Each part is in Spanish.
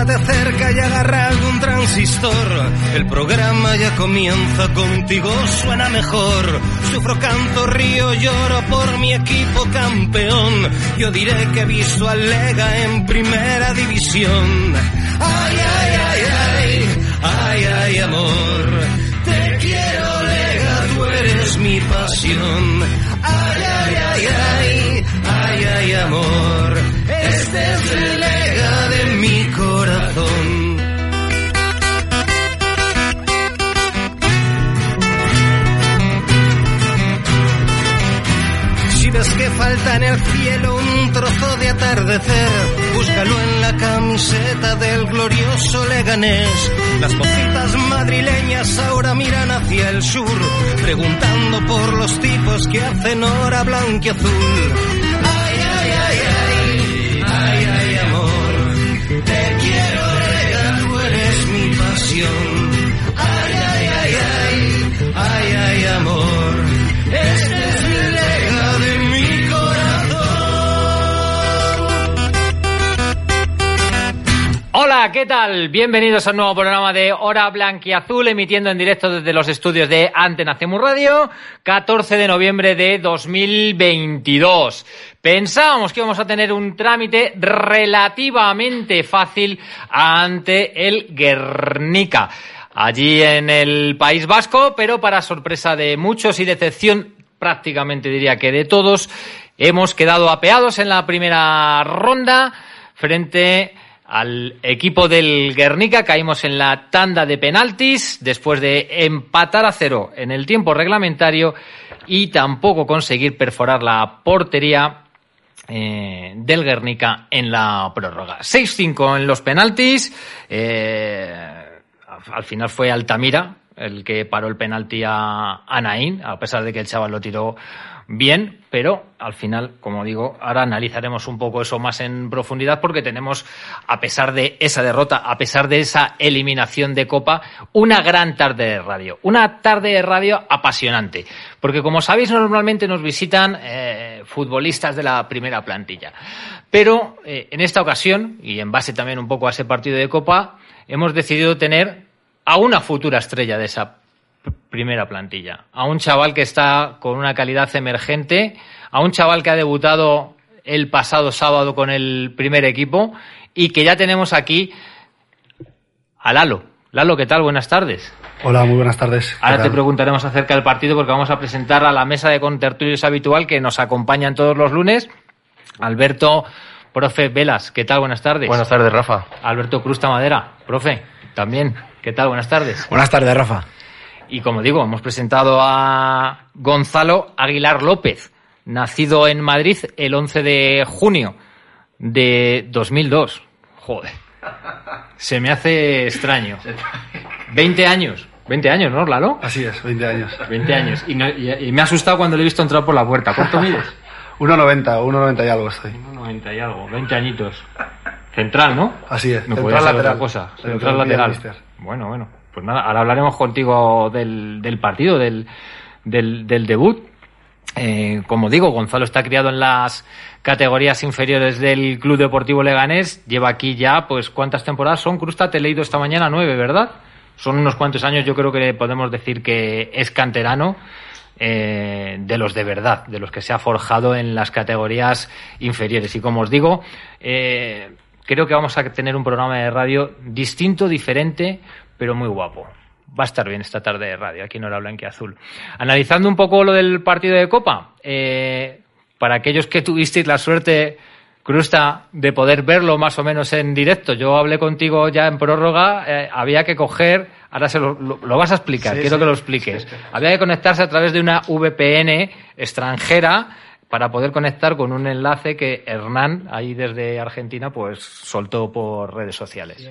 estate cerca y agarra algún transistor. El programa ya comienza, contigo suena mejor. Sufro, canto, río, lloro por mi equipo campeón. Yo diré que he visto al Lega en primera división. Ay, ay, ay, ay, ay, ay, amor. Te quiero, Lega, tú eres mi pasión. Ay, ay, ay, ay, ay, ay, amor. Este es el Lega de mi corazón. Si ves que falta en el cielo un trozo de atardecer, búscalo en la camiseta del glorioso Leganés. Las mocitas madrileñas ahora miran hacia el sur, preguntando por los tipos que hacen hora blanquiazul. Ay, Hola, ¿qué tal? Bienvenidos a un nuevo programa de Hora Blanquiazul, emitiendo en directo desde los estudios de Antena Cemu Radio, 14 de noviembre de 2022. Pensábamos que íbamos a tener un trámite relativamente fácil ante el Guernica, allí en el País Vasco, pero para sorpresa de muchos y decepción prácticamente diría que de todos, hemos quedado apeados en la primera ronda frente al equipo del Guernica. Caímos en la tanda de penaltis después de empatar a cero en el tiempo reglamentario y tampoco conseguir perforar la portería eh, del Guernica en la prórroga. 6-5 en los penaltis. eh, al final fue Altamira el que paró el penalti a, a Naín, a pesar de que el chaval lo tiró bien, pero al final, como digo, ahora analizaremos un poco eso más en profundidad porque tenemos, a pesar de esa derrota, a pesar de esa eliminación de Copa, una gran tarde de radio. Una tarde de radio apasionante. Porque como sabéis, normalmente nos visitan eh, futbolistas de la primera plantilla. Pero eh, en esta ocasión, y en base también un poco a ese partido de Copa, hemos decidido tener a una futura estrella de esa primera plantilla, a un chaval que está con una calidad emergente, a un chaval que ha debutado el pasado sábado con el primer equipo y que ya tenemos aquí a Lalo. Lalo, ¿qué tal? Buenas tardes. Hola, muy buenas tardes. ¿Qué Ahora te preguntaremos acerca del partido porque vamos a presentar a la mesa de contertulios habitual que nos acompañan todos los lunes. Alberto, profe Velas, ¿qué tal? Buenas tardes. Buenas tardes, Rafa. Alberto Cruz Tamadera, profe, también. ¿Qué tal? Buenas tardes. Buenas tardes, Rafa. Y como digo, hemos presentado a Gonzalo Aguilar López, nacido en Madrid el 11 de junio de 2002. Joder. Se me hace extraño. 20 años. 20 años, ¿no, Lalo? Así es, 20 años. 20 años. Y, no- y- y me ha asustado cuando le he visto entrar por la puerta. ¿Cuánto mides? 1,90, 1,90 y algo estoy. 90 y algo, 20 añitos. Central, ¿no? Así es, No central podía ser lateral. otra cosa. Central olvida, lateral. Bueno, bueno. Pues nada, ahora hablaremos contigo del, del partido, del, del, debut. Eh, como digo, Gonzalo está criado en las categorías inferiores del Club Deportivo Leganés. Lleva aquí ya, pues, ¿cuántas temporadas son? Crusta, te he leído esta mañana nueve, ¿verdad? Son unos cuantos años, yo creo que podemos decir que es canterano eh, de los de verdad, de los que se ha forjado en las categorías inferiores. Y como os digo, eh, creo que vamos a tener un programa de radio distinto, diferente, pero muy guapo. Va a estar bien esta tarde de radio, aquí en Hora Blanca y Azul. Analizando un poco lo del partido de Copa, eh, para aquellos que tuvisteis la suerte, Crusta, de poder verlo más o menos en directo, yo hablé contigo ya en prórroga, eh, había que coger, ahora se lo, lo- lo vas a explicar, Sí, quiero sí. que lo expliques. Había que conectarse a través de una VPN extranjera para poder conectar con un enlace que Hernán, ahí desde Argentina, pues soltó por redes sociales.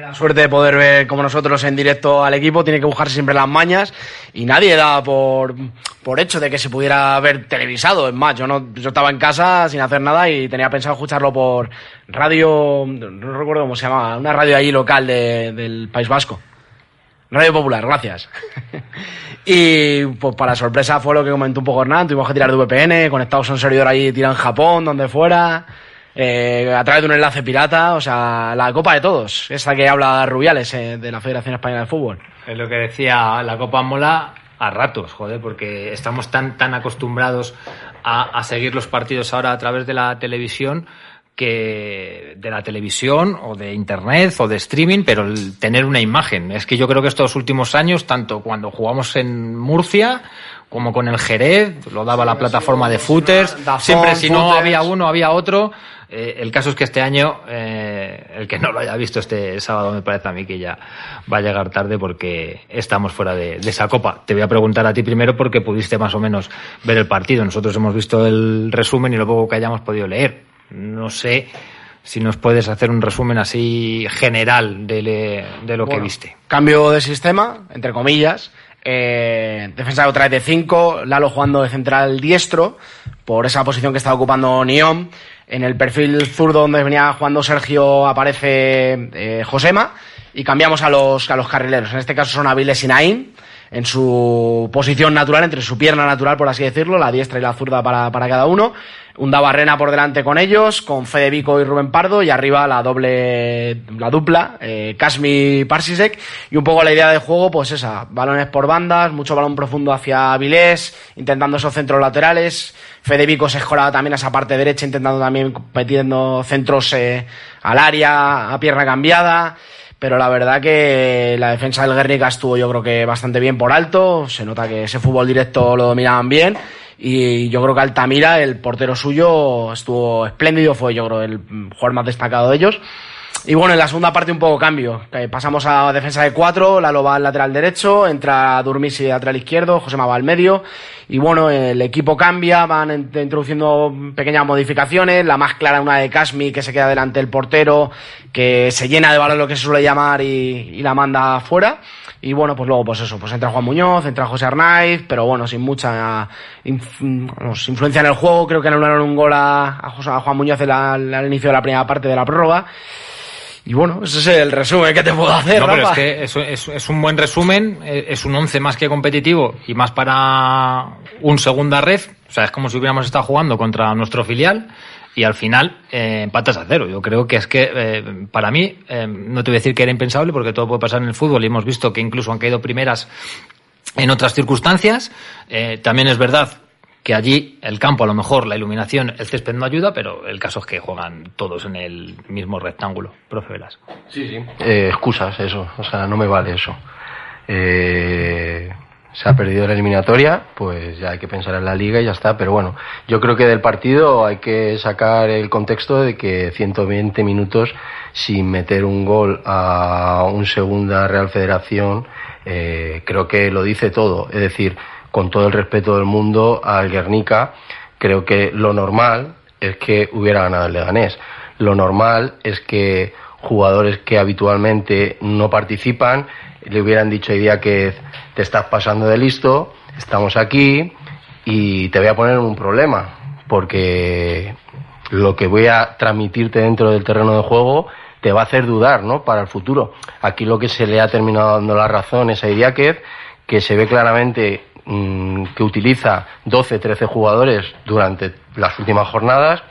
La suerte de poder ver como nosotros en directo al equipo, tiene que buscarse siempre las mañas y nadie da por, por hecho de que se pudiera ver televisado. Es más, yo, no, yo estaba en casa sin hacer nada y tenía pensado escucharlo por radio, no recuerdo cómo se llama, una radio allí local de- del País Vasco. Radio Popular, gracias. y pues para sorpresa fue lo que comentó un poco Hernán, tuvimos que tirar de VPN, conectados a un servidor ahí tirado en Japón, donde fuera. eh, a través de un enlace pirata, o sea, la Copa de Todos, esa que habla Rubiales eh, de la Federación Española de Fútbol. Es lo que decía, la Copa mola a ratos, joder, porque estamos tan, tan acostumbrados a, a seguir los partidos ahora a través de la televisión que de la televisión o de internet o de streaming, pero el tener una imagen. Es que yo creo que estos últimos años, tanto cuando jugamos en Murcia como con el Jerez, lo daba la plataforma de footers, siempre si no había uno, había otro. Eh, el caso es que este año, eh, el que no lo haya visto este sábado me parece a mí que ya va a llegar tarde porque estamos fuera de, de esa copa. Te voy a preguntar a ti primero porque pudiste más o menos ver el partido. Nosotros hemos visto el resumen y lo poco que hayamos podido leer. No sé si nos puedes hacer un resumen así general de, le- de lo que viste. Cambio de sistema, entre comillas. Eh, defensa otra vez de 5, Lalo jugando de central diestro, por esa posición que está ocupando Niom. En el perfil zurdo donde venía jugando Sergio aparece eh, Josema y cambiamos a los, a los carrileros. En este caso son Aviles y Naim, en su posición natural, entre su pierna natural, por así decirlo, la diestra y la zurda para, para cada uno. Barrena por delante con ellos, con Fede Vico y Rubén Pardo, y arriba la doble, la dupla, eh, Parsisek, y un poco la idea de juego, pues esa, balones por bandas, mucho balón profundo hacia Avilés, intentando esos centros laterales, Fede Vico se escoraba también a esa parte derecha, intentando también metiendo centros eh, al área, a pierna cambiada, pero la verdad que la defensa del Guernica estuvo yo creo que bastante bien por alto, se nota que ese fútbol directo lo dominaban bien y yo creo que Altamira, el portero suyo, estuvo espléndido, fue yo creo el jugador más destacado de ellos. Y bueno, en la segunda parte un poco cambio. Eh, pasamos a defensa de cuatro, Lalo va al lateral derecho, entra Durmisi lateral izquierdo, José va al medio. Y bueno, el equipo cambia, van en- introduciendo pequeñas modificaciones. La más clara una de Casmi que se queda delante del portero, que se llena de balón lo que se suele llamar y, y la manda afuera. Y bueno, pues luego, pues eso, pues entra Juan Muñoz, entra José Arnaiz, pero bueno, sin mucha influencia en el juego. Creo que anularon un gol a, a Juan Muñoz la- al inicio de la primera parte de la prórroga. Y bueno, ese es el resumen que te puedo hacer, No, pero es que es, es- es un buen resumen, eh, es un 11 más que competitivo y más para un segunda red. O sea, es como si hubiéramos estado jugando contra nuestro filial y al final eh, empatas a cero. Yo creo que es que eh, para mí, eh, no te voy a decir que era impensable porque todo puede pasar en el fútbol y hemos visto que incluso han caído primeras en otras circunstancias. También es verdad que allí el campo, a lo mejor la iluminación, el césped no ayuda, pero el caso es que juegan todos en el mismo rectángulo. Profe Velas. Sí, sí. Eh, excusas, eso. O sea, no me vale eso. Eh, se ha perdido la eliminatoria, pues ya hay que pensar en la liga y ya está. Pero bueno, yo creo que del partido hay que sacar el contexto de que 120 minutos sin meter un gol a un segunda Real Federación, eh, creo que lo dice todo. Es decir, con todo el respeto del mundo al Guernica, creo que lo normal es que hubiera ganado el Leganés. Lo normal es que jugadores que habitualmente no participan le hubieran dicho hoy día que te estás pasando de listo, estamos aquí y te voy a poner un problema, porque lo que voy a transmitirte dentro del terreno de juego te va a hacer dudar, ¿no? Para el futuro. Aquí lo que se le ha terminado dando la razón es a Idiáquez, que se ve claramente mm, que utiliza 12, 13 jugadores durante las últimas jornadas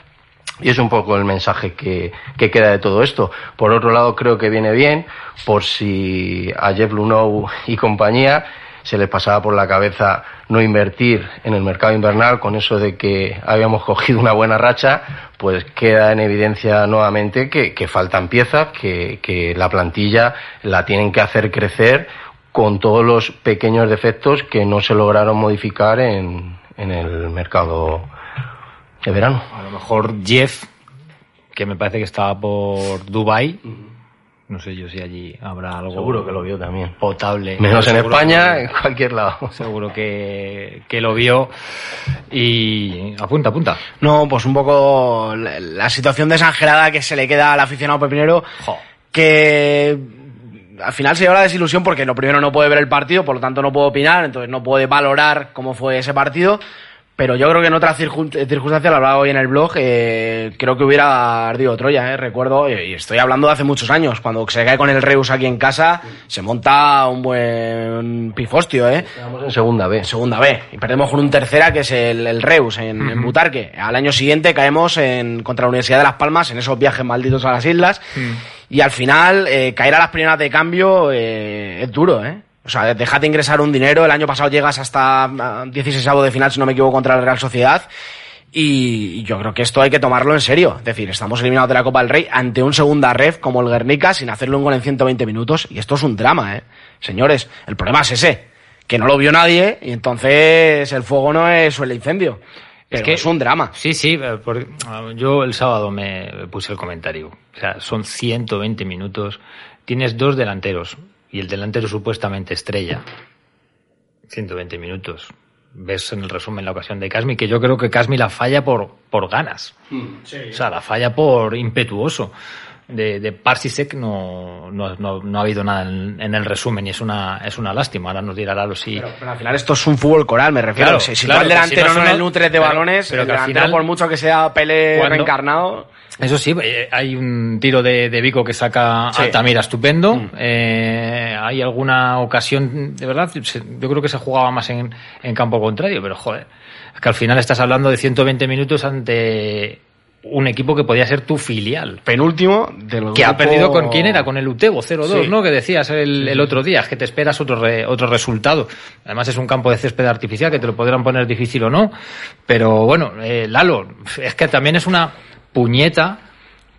y es un poco el mensaje que, que queda de todo esto. Por otro lado, creo que viene bien por si a Jeff Lunow y compañía se les pasaba por la cabeza no invertir en el mercado invernal con eso de que habíamos cogido una buena racha, pues queda en evidencia nuevamente que, faltan piezas, que, que la plantilla la tienen que hacer crecer con todos los pequeños defectos que no se lograron modificar en, en el mercado de verano. A lo mejor Jeff, que me parece que estaba por Dubai. No sé yo si allí habrá algo Seguro que lo vio también. potable. Menos en España, que- en cualquier lado. seguro que, que lo vio. Y apunta, apunta. No, pues un poco la, la situación desangelada que se le queda al aficionado pepinero, Jo. que al final se lleva la desilusión porque lo primero no puede ver el partido, por lo tanto no puede opinar, entonces no puede valorar cómo fue ese partido. Pero yo creo que en otras circunstancias, lo hablaba hoy en el blog, eh, creo que hubiera ardido Troya, eh, recuerdo, y estoy hablando de hace muchos años, cuando se cae con el Reus aquí en casa, se monta un buen pifostio, ¿eh? Estamos en segunda B. Segunda B, y perdemos con un tercera que es el, el Reus en, en, Butarque. Al año siguiente caemos en, contra la Universidad de Las Palmas en esos viajes malditos a las islas, y al final eh, caer a las primeras de cambio eh, es duro, ¿eh? O sea, déjate ingresar un dinero. El año pasado llegas hasta 16 de final, si no me equivoco, contra la Real Sociedad. Y yo creo que esto hay que tomarlo en serio. Es decir, estamos eliminados de la Copa del Rey ante un segunda ref como el Guernica sin hacerle un gol en 120 minutos. Y esto es un drama, ¿eh? Señores, el problema es ese. Que no lo vio nadie y entonces el fuego no es el incendio. Pero es que es un drama. Sí, sí. Porque yo el sábado me puse el comentario. O sea, son 120 minutos. Tienes dos delanteros y el delantero supuestamente estrella. 120 minutos. Ves en el resumen la ocasión de Casmi, que yo creo que Casmi la falla por, por ganas. Sí. O sea, la falla por impetuoso. De, de Parsisek no, no, no, no, ha habido nada en, en, el resumen y es una, es una lástima. Ahora nos dirá Lalo si. Pero, pero, al final esto es un fútbol coral, me refiero. Claro, si, si claro, el delantero si no, es el nutre de pero, balones, pero el que al final- por mucho que sea Pele reencarnado. Eso sí, eh, hay un tiro de, de Vico que saca Sí. Altamira estupendo. Eh, hay alguna ocasión, de verdad, yo creo que se jugaba más en, en campo contrario, pero joder, es que al final estás hablando de 120 minutos ante un equipo que podía ser tu filial. Penúltimo del Que ha grupo- perdido con quién era, con el Utebo 0-2, Sí. ¿no? Que decías el, el otro día, es que te esperas otro, re- otro resultado. Además es un campo de césped artificial que te lo podrán poner difícil o no. Pero bueno, eh, Lalo, es que también es una puñeta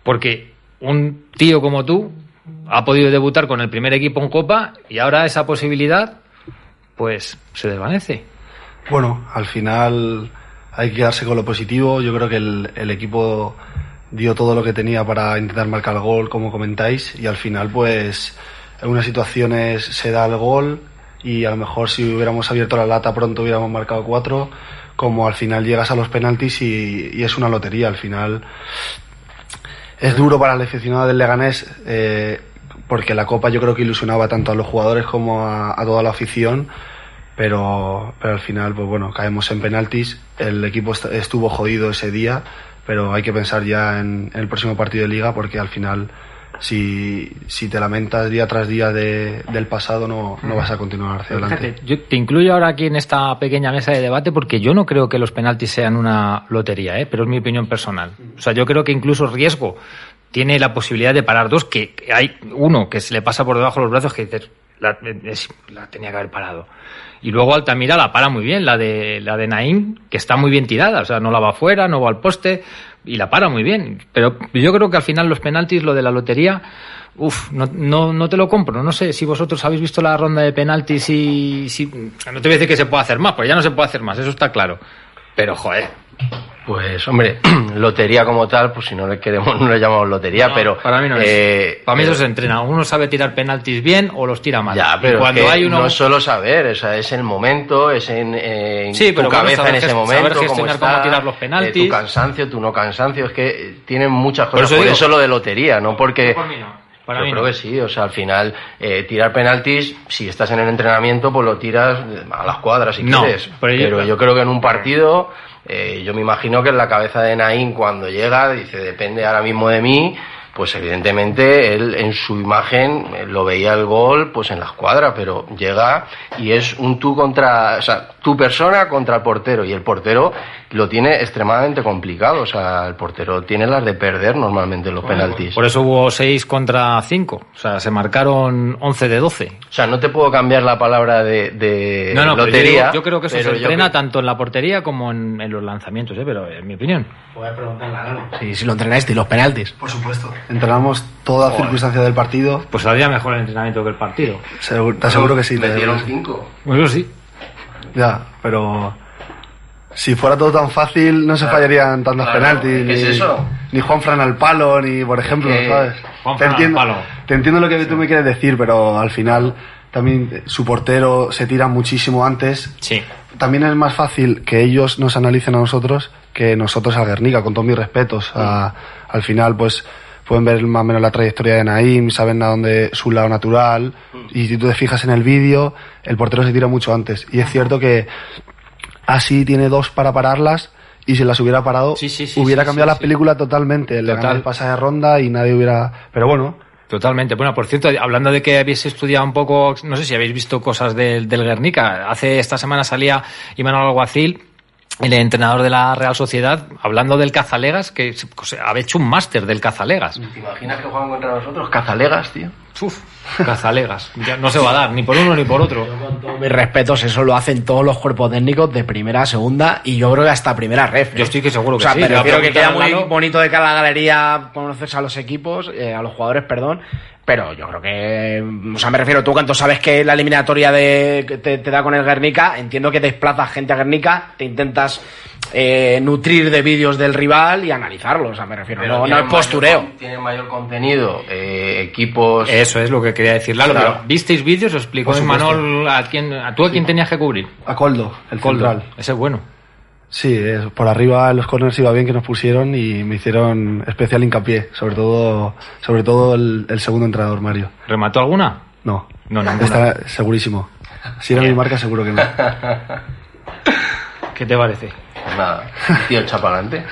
porque un tío como tú ha podido debutar con el primer equipo en Copa y ahora esa posibilidad pues se desvanece. Bueno, al final hay que quedarse con lo positivo. Yo creo que el, el equipo dio todo lo que tenía para intentar marcar el gol, como comentáis, y al final, pues, en unas situaciones se da el gol y a lo mejor si hubiéramos abierto la lata pronto hubiéramos marcado cuatro, como al final llegas a los penaltis y, y es una lotería. Al final es duro para el aficionado del Leganés eh, porque la Copa yo creo que ilusionaba tanto a los jugadores como a, a toda la afición pero, pero al final, pues bueno, caemos en penaltis. El equipo est- estuvo jodido ese día, pero hay que pensar ya en, en el próximo partido de liga porque al final, si, si te lamentas día tras día de- del pasado, no, no vas a continuar hacia adelante. Fíjate, yo te incluyo ahora aquí en esta pequeña mesa de debate porque yo no creo que los penaltis sean una lotería, ¿eh? pero es mi opinión personal. O sea, yo creo que incluso riesgo tiene la posibilidad de parar dos, que que hay uno que se le pasa por debajo de los brazos que dices, la, tenía que haber parado. Y luego Altamira la para muy bien, la de, la de Naim, que está muy bien tirada, o sea, no la va afuera, no va al poste, y la para muy bien. Pero yo creo que al final los penaltis, lo de la lotería, uff, no, no, no te lo compro. No sé si vosotros habéis visto la ronda de penaltis y si, no te voy a decir que se puede hacer más, pues ya no se puede hacer más, eso está claro. Pero joder, Pues, hombre, lotería como tal, pues si no le queremos, no le llamamos lotería, No, pero. para mí no es. eh, para mí eso pero- se entrena. Uno sabe tirar penaltis bien o los tira mal. Ya, Y pero cuando es que hay uno no solo saber, o sea, es el momento, es en, eh, en Sí, tu pero bueno, cabeza saber en ese momento, saber cómo gestionar está, cómo tirar los eh, penaltis. tu cansancio, tu no cansancio, es que eh, tienen muchas Por cosas. eso Por digo- eso lo de lotería, no porque... Por mí no. Para yo mí creo no. que sí, o sea, al final, eh, tirar penaltis, si estás en el entrenamiento, pues lo tiras a las cuadras si No, quieres. pero yo- Pero yo creo que en un partido, eh, yo me imagino que en la cabeza de Naín cuando llega, dice, depende ahora mismo de mí, pues evidentemente él en su imagen eh, lo veía el gol pues en la escuadra, pero llega y es un tú contra, o sea, tu persona contra el portero y el portero lo tiene extremadamente complicado, o sea, el portero tiene las de perder normalmente en los penaltis. Por eso hubo 6 contra 5. O sea, se marcaron 11 de 12. O sea, no te puedo cambiar la palabra de, de No, no, pero yo, lotería. digo, yo creo que eso pero se entrena creo- tanto en la portería como en, en los lanzamientos, ¿eh? pero en mi opinión. Sí, si lo entrenáis, y los penaltis. Por supuesto. Entrenamos toda circunstancia del partido. Pues saldría mejor el entrenamiento que el partido. Seguro- te aseguro que sí. Metieron cinco. Pues eso sí. Ya, pero si fuera todo tan fácil no se fallarían tantos Claro, penaltis. ¿qué ni, es eso? Ni Juan Fran al palo, ni por ejemplo, ¿sabes? Juan te, Fran al entiendo, palo. te entiendo lo que tú me quieres decir, pero al final también su portero se tira muchísimo antes. Sí. También es más fácil que ellos nos analicen a nosotros que nosotros a Guernica, con todos mis respetos. A- al final, pues pueden ver más o menos la trayectoria de Naim, saben a dónde su lado natural. Y si tú te fijas en el vídeo, el portero se tira mucho antes. Y es cierto que así tiene dos para pararlas y si las hubiera parado Sí, sí, sí, hubiera cambiado la película totalmente. Le Total. el pasaje de ronda y nadie hubiera... Pero bueno, Totalmente. Bueno, por cierto, hablando de que habéis estudiado un poco, no sé si habéis visto cosas del, del Guernica. Hace esta semana salía Imanol Alguacil, el entrenador de la Real Sociedad, hablando del Cazalegas, que o sea, había hecho un máster del Cazalegas. ¿Te imaginas que juegan contra nosotros? Cazalegas, tío. Uf, Cazalegas. Ya no se va a dar, ni por uno ni por otro. Mis respetos, eso lo hacen todos los cuerpos técnicos de primera, segunda y yo creo que hasta primera ref. ¿eh? Yo estoy que seguro que o sea, sí. a refiero que queda muy bonito de cara a la galería conoces a los equipos, eh, a los jugadores, perdón. Pero yo creo que, o sea, me refiero, tú cuando sabes que la eliminatoria de, que te, te da con el Guernica, entiendo que desplazas gente a Guernica, te intentas eh, nutrir de vídeos del rival y analizarlos, o sea, me refiero, no, es postureo. mayor- tienen mayor contenido, eh, equipos... Eso es lo que quería decir, Lalo. Claro. pero ¿Visteis vídeos? Os supuesto. Imanol a quién, a tú a quién tenías que cubrir. a Coldo, el Coldo. central. Ese es bueno. Sí, es- por arriba en los corners iba bien que nos pusieron y me hicieron especial hincapié, sobre todo, sobre todo el, el segundo entrenador, Mario. ¿Remató alguna? No, No, ninguna. está segurísimo. Si era mi marca, seguro que no. ¿Qué te parece? Pues nada, tío chapalante,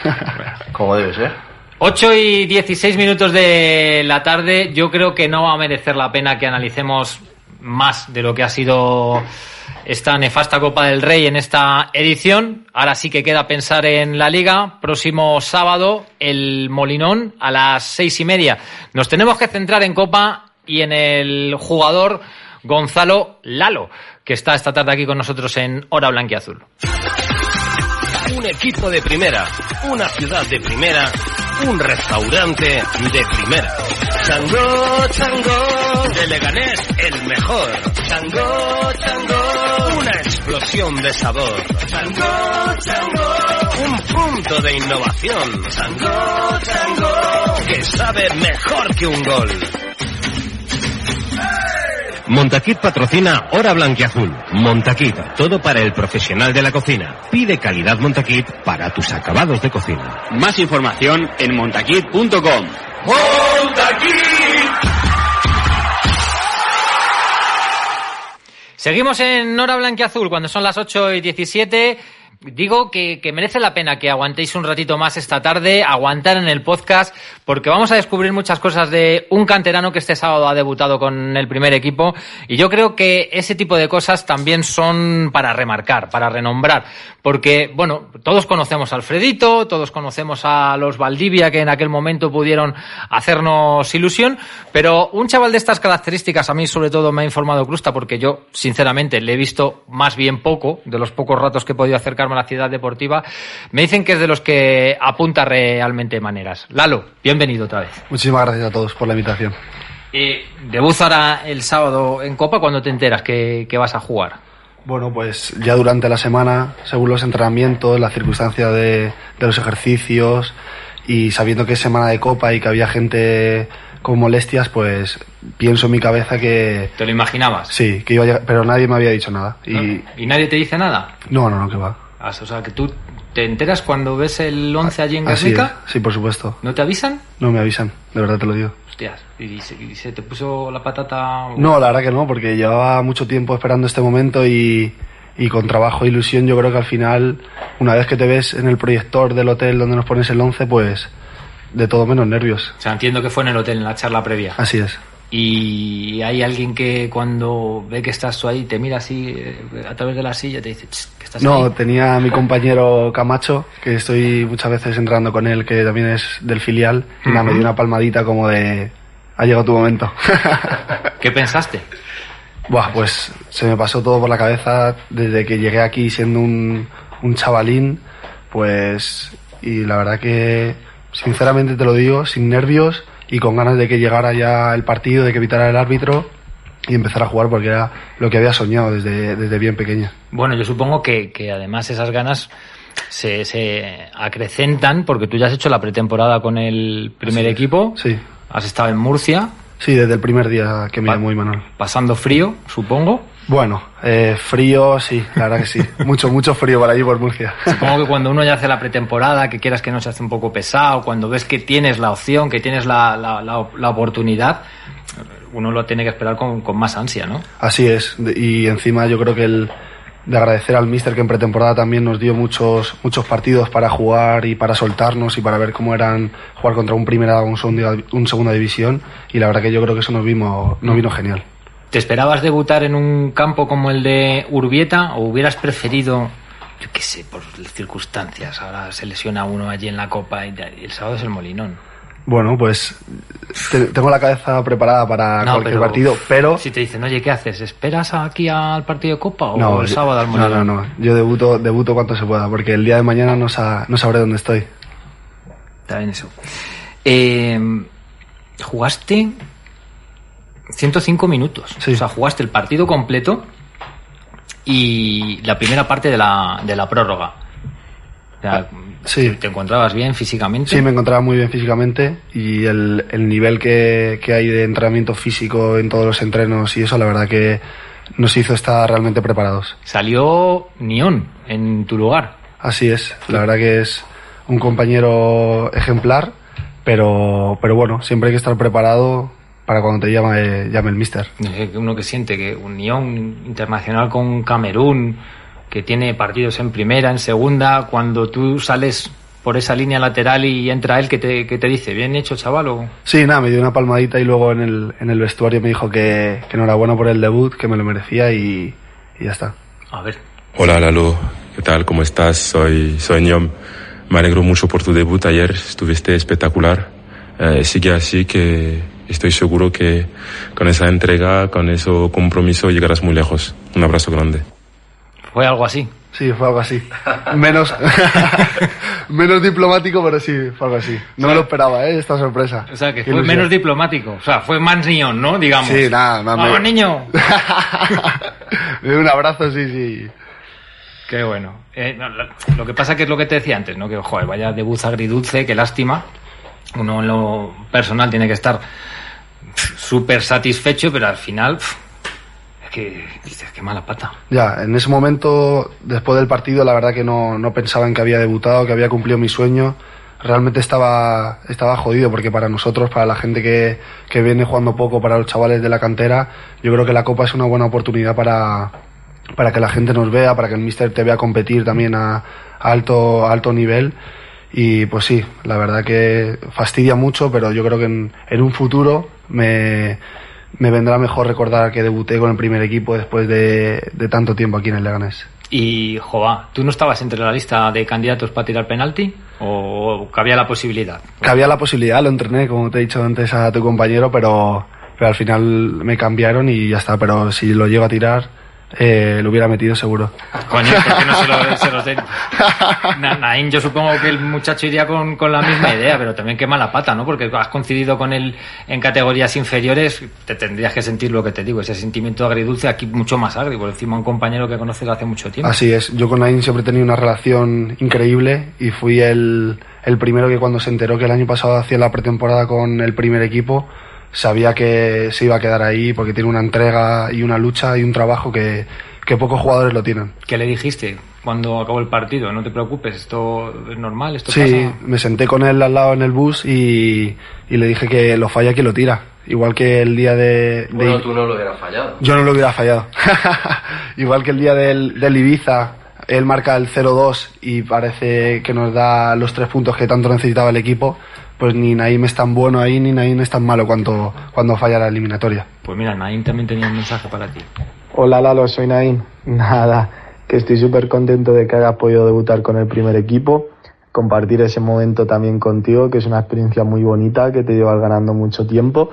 como debe ser. 8 y 16 minutos de la tarde. Yo creo que no va a merecer la pena que analicemos más de lo que ha sido esta nefasta Copa del Rey en esta edición. Ahora sí que queda pensar en la liga. Próximo sábado, el Molinón a las seis y media. Nos tenemos que centrar en Copa y en el jugador Gonzalo Lalo, que está esta tarde aquí con nosotros en Hora Blanquiazul. Un equipo de primera, una ciudad de primera, un restaurante de primera. Chango, chango, de Leganés el mejor. Chango, chango, una explosión de sabor. Chango, chango, un punto de innovación. Chango, chango, que sabe mejor que un gol. Montaquit patrocina Hora Blanquiazul. Montaquit, todo para el profesional de la cocina. Pide calidad Montaquit para tus acabados de cocina. Más información en montaquit.com. Seguimos en Hora Blanquiazul cuando son las 8 y 17. Digo que, merece la pena que aguantéis un ratito más esta tarde, aguantar en el podcast, porque vamos a descubrir muchas cosas de un canterano que este sábado ha debutado con el primer equipo. Y yo creo que ese tipo de cosas también son para remarcar, para renombrar. Porque, bueno, todos conocemos a Alfredito, todos conocemos a los Valdivia que en aquel momento pudieron hacernos ilusión, pero un chaval de estas características a mí sobre todo me ha informado Crusta porque yo sinceramente le he visto más bien poco, de los pocos ratos que he podido acercarme a la ciudad deportiva, me dicen que es de los que apunta realmente maneras. Lalo, bienvenido otra vez. Muchísimas gracias a todos por la invitación. Y debut ahora el sábado en Copa cuando te enteras que, que vas a jugar. Bueno, pues ya durante la semana, según los entrenamientos, las circunstancias de, de los ejercicios y sabiendo que es semana de copa y que había gente con molestias, pues pienso en mi cabeza que ¿Te lo imaginabas? sí, que iba a llegar, pero nadie me había dicho nada. Y. ¿Y nadie te dice nada? no, no, no, que va. Ah, O sea, que tú te enteras cuando ves el 11 allí en es, Guernica. sí, por supuesto. ¿No te avisan? No me avisan, de verdad te lo digo. Hostias, ¿y se, y se te puso la patata? No, la verdad que no, porque llevaba mucho tiempo esperando este momento y, y con trabajo e ilusión yo creo que al final, una vez que te ves en el proyector del hotel donde nos pones el 11, pues de todo menos nervios. O sea, entiendo que fue en el hotel, en la charla previa. Así es. Y hay alguien que cuando ve que estás tú ahí te mira así eh, a través de la silla y te dice "Ch, que estás No, ahí. tenía a mi compañero Camacho, que estoy muchas veces entrenando con él, que también es del filial, y me dio una palmadita como de... Ha llegado tu momento. ¿Qué pensaste? Buah, pues se me pasó todo por la cabeza desde que llegué aquí siendo un, un chavalín, pues... Y la verdad que, sinceramente te lo digo, sin nervios y con ganas de que llegara ya el partido, de que evitara el árbitro y empezar a jugar porque era lo que había soñado desde, desde bien pequeña. Bueno, yo supongo que, que además esas ganas se, se acrecentan porque tú ya has hecho la pretemporada con el primer equipo. Sí, Has estado en Murcia, sí, desde el primer día que me llamó Imanol. pasando frío, supongo. Bueno, eh, frío, sí, la verdad que sí. mucho, mucho frío por allí, por Murcia. Supongo que cuando uno ya hace la pretemporada, que quieras que no se hace un poco pesado, cuando ves que tienes la opción, que tienes la, la, la, la oportunidad, uno lo tiene que esperar con, con más ansia, ¿no? Así es, y encima yo creo que el, de agradecer al míster que en pretemporada también nos dio muchos muchos partidos para jugar y para soltarnos y para ver cómo eran jugar contra un primera o un segunda, un segunda división y la verdad que yo creo que eso nos vino, nos vino genial. ¿Te esperabas debutar en un campo como el de Urbieta o hubieras preferido, yo qué sé, por circunstancias, ahora se lesiona uno allí en la copa y el sábado es el Molinón? Bueno, pues te- tengo la cabeza preparada para No, cualquier pero- partido, pero Si te dicen, oye, ¿qué haces? ¿Esperas aquí al partido de copa o no, el sábado al no, Molinón? no, no, yo debuto, debuto cuanto se pueda, porque el día de mañana no, sa- no sabré dónde estoy. Está bien eso. Eh, jugaste 105 minutos. Sí. O sea, jugaste el partido completo y la primera parte de la, de la prórroga. O sea, Sí. ¿Te encontrabas bien físicamente? Sí, me encontraba muy bien físicamente y el, el nivel que, que hay de entrenamiento físico en todos los entrenos y eso, la verdad que nos hizo estar realmente preparados. Salió Nión en tu lugar. Así es, la verdad que es un compañero ejemplar, pero, pero bueno, siempre hay que estar preparado para cuando te llame, llame el mister. Uno que siente que un Nión internacional con Camerún, que tiene partidos en primera, en segunda, cuando tú sales por esa línea lateral y entra él que te, que te dice, bien hecho chaval o... Sí, nada, me dio una palmadita y luego en el, en el vestuario me dijo que, que enhorabuena por el debut, que me lo merecía y, y ya está. A ver, Hola Lalo, ¿qué tal? ¿Cómo estás? Soy, soy Niom. Me alegro mucho por tu debut ayer, estuviste espectacular. Eh, sigue así que estoy seguro que con esa entrega, con ese compromiso llegarás muy lejos. Un abrazo grande. fue algo así. Sí, fue algo así. Menos, menos diplomático, pero sí, fue algo así. No me lo esperaba, ¿eh? Esta sorpresa. O sea, que Qué fue ilusión. menos diplomático. O sea, fue más Nión, ¿no? Digamos. Sí, nada, nada. ¡Vamos, me- niño! un abrazo, sí, sí. Qué bueno. Eh, no, lo- lo que pasa que es lo que te decía antes, ¿no? Que, joder, vaya debut agridulce, qué lástima. Uno en lo personal tiene que estar súper satisfecho, pero al final, es que qué mala pata. Ya, en ese momento, después del partido, la verdad que no, no pensaba en que había debutado, que había cumplido mi sueño. Realmente estaba, estaba jodido porque para nosotros, para la gente que, que viene jugando poco, para los chavales de la cantera, yo creo que la Copa es una buena oportunidad para, para que la gente nos vea, para que el Mister te vea competir también a, alto, alto nivel. Y pues sí, la verdad que fastidia mucho, pero yo creo que en, en un futuro me, me vendrá mejor recordar que debuté con el primer equipo después de, de tanto tiempo aquí en el Leganés. Y, joa, ¿tú no estabas entre la lista de candidatos para tirar penalti? ¿O cabía la posibilidad? Cabía la posibilidad, lo entrené, como te he dicho antes a tu compañero, pero, pero al final me cambiaron y ya está. Pero si lo llego a tirar, eh, lo hubiera metido seguro. Coño, ¿por qué no se, lo, se los den? Na- Naín, yo supongo que el muchacho iría con, con la misma idea, pero también qué mala pata, ¿no? Porque has coincidido con él en categorías inferiores, te tendrías que sentir lo que te digo, ese sentimiento agridulce aquí mucho más agrio, por encima un compañero que conoces hace mucho tiempo. Así es, yo con Nain siempre he tenido una relación increíble y fui el, el primero que cuando se enteró que el año pasado hacía la pretemporada con el primer equipo, sabía que se iba a quedar ahí porque tiene una entrega y una lucha y un trabajo que, que pocos jugadores lo tienen. ¿Qué le dijiste cuando acabó el partido? No te preocupes, esto es normal, esto Sí, pasa. me senté con él al lado en el bus y, y le dije que lo falla que lo tira. Igual que el día de... de- Bueno, tú no lo hubieras fallado. Yo no lo hubiera fallado. Igual que el día del, del Ibiza, él marca el 0-2 y parece que nos da los tres puntos que tanto necesitaba el equipo, pues ni Naim es tan bueno ahí ni Naim es tan malo cuando, cuando falla la eliminatoria. Pues mira, Naín también tenía un mensaje para ti. Hola Lalo, soy Naim. Nada, que estoy súper contento de que hayas podido debutar con el primer equipo, compartir ese momento también contigo, que es una experiencia muy bonita, que te llevas ganando mucho tiempo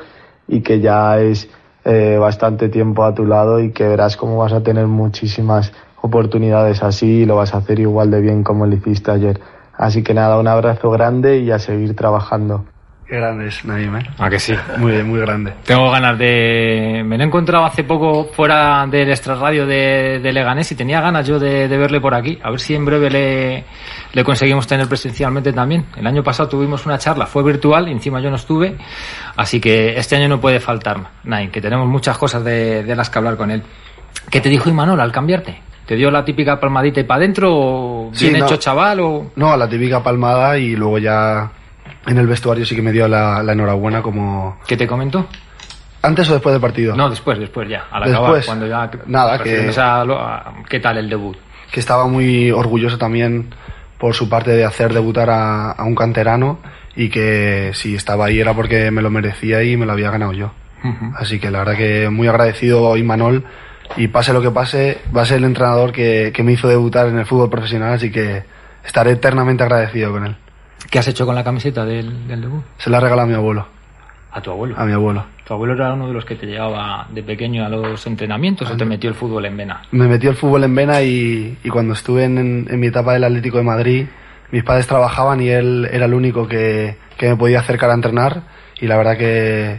y que ya es eh, bastante tiempo a tu lado y que verás cómo vas a tener muchísimas oportunidades así y lo vas a hacer igual de bien como lo hiciste ayer. Así que nada, un abrazo grande y a seguir trabajando. Qué grande es Naim, ¿eh? ¿A que sí? Muy, muy grande. Tengo ganas de... Me lo he encontrado hace poco fuera del extrarradio de, de Leganés y tenía ganas yo de, de verle por aquí. A ver si en breve le, le conseguimos tener presencialmente también. El año pasado tuvimos una charla, fue virtual, y encima yo no estuve. Así que este año no puede faltar, Nain, que tenemos muchas cosas de, de las que hablar con él. ¿Qué te dijo Imanol al cambiarte? ¿Te dio la típica palmadita y para adentro o Sí, bien no. hecho chaval o...? No, la típica palmada y luego ya en el vestuario sí que me dio la, la enhorabuena como... ¿Qué te comentó? ¿Antes o después del partido? No, después, después ya. Al Después. acabar, cuando ya. Nada, que- a lo- a- ¿Qué tal el debut? que estaba muy orgulloso también por su parte de hacer debutar a, a un canterano y que si estaba ahí era porque me lo merecía y me lo había ganado yo. Así que la verdad que muy agradecido a Imanol y pase lo que pase, va a ser el entrenador que, que me hizo debutar en el fútbol profesional, así que estaré eternamente agradecido con él. ¿Qué has hecho con la camiseta del, del debut? Se la regalado a mi abuelo, A tu abuelo. a mi abuelo. ¿Tu abuelo era uno de los que te llevaba de pequeño a los entrenamientos o te metió el fútbol en vena? Me metió el fútbol en vena y, y cuando estuve en, en mi etapa del Atlético de Madrid, mis padres trabajaban y él era el único que, que me podía acercar a entrenar y la verdad que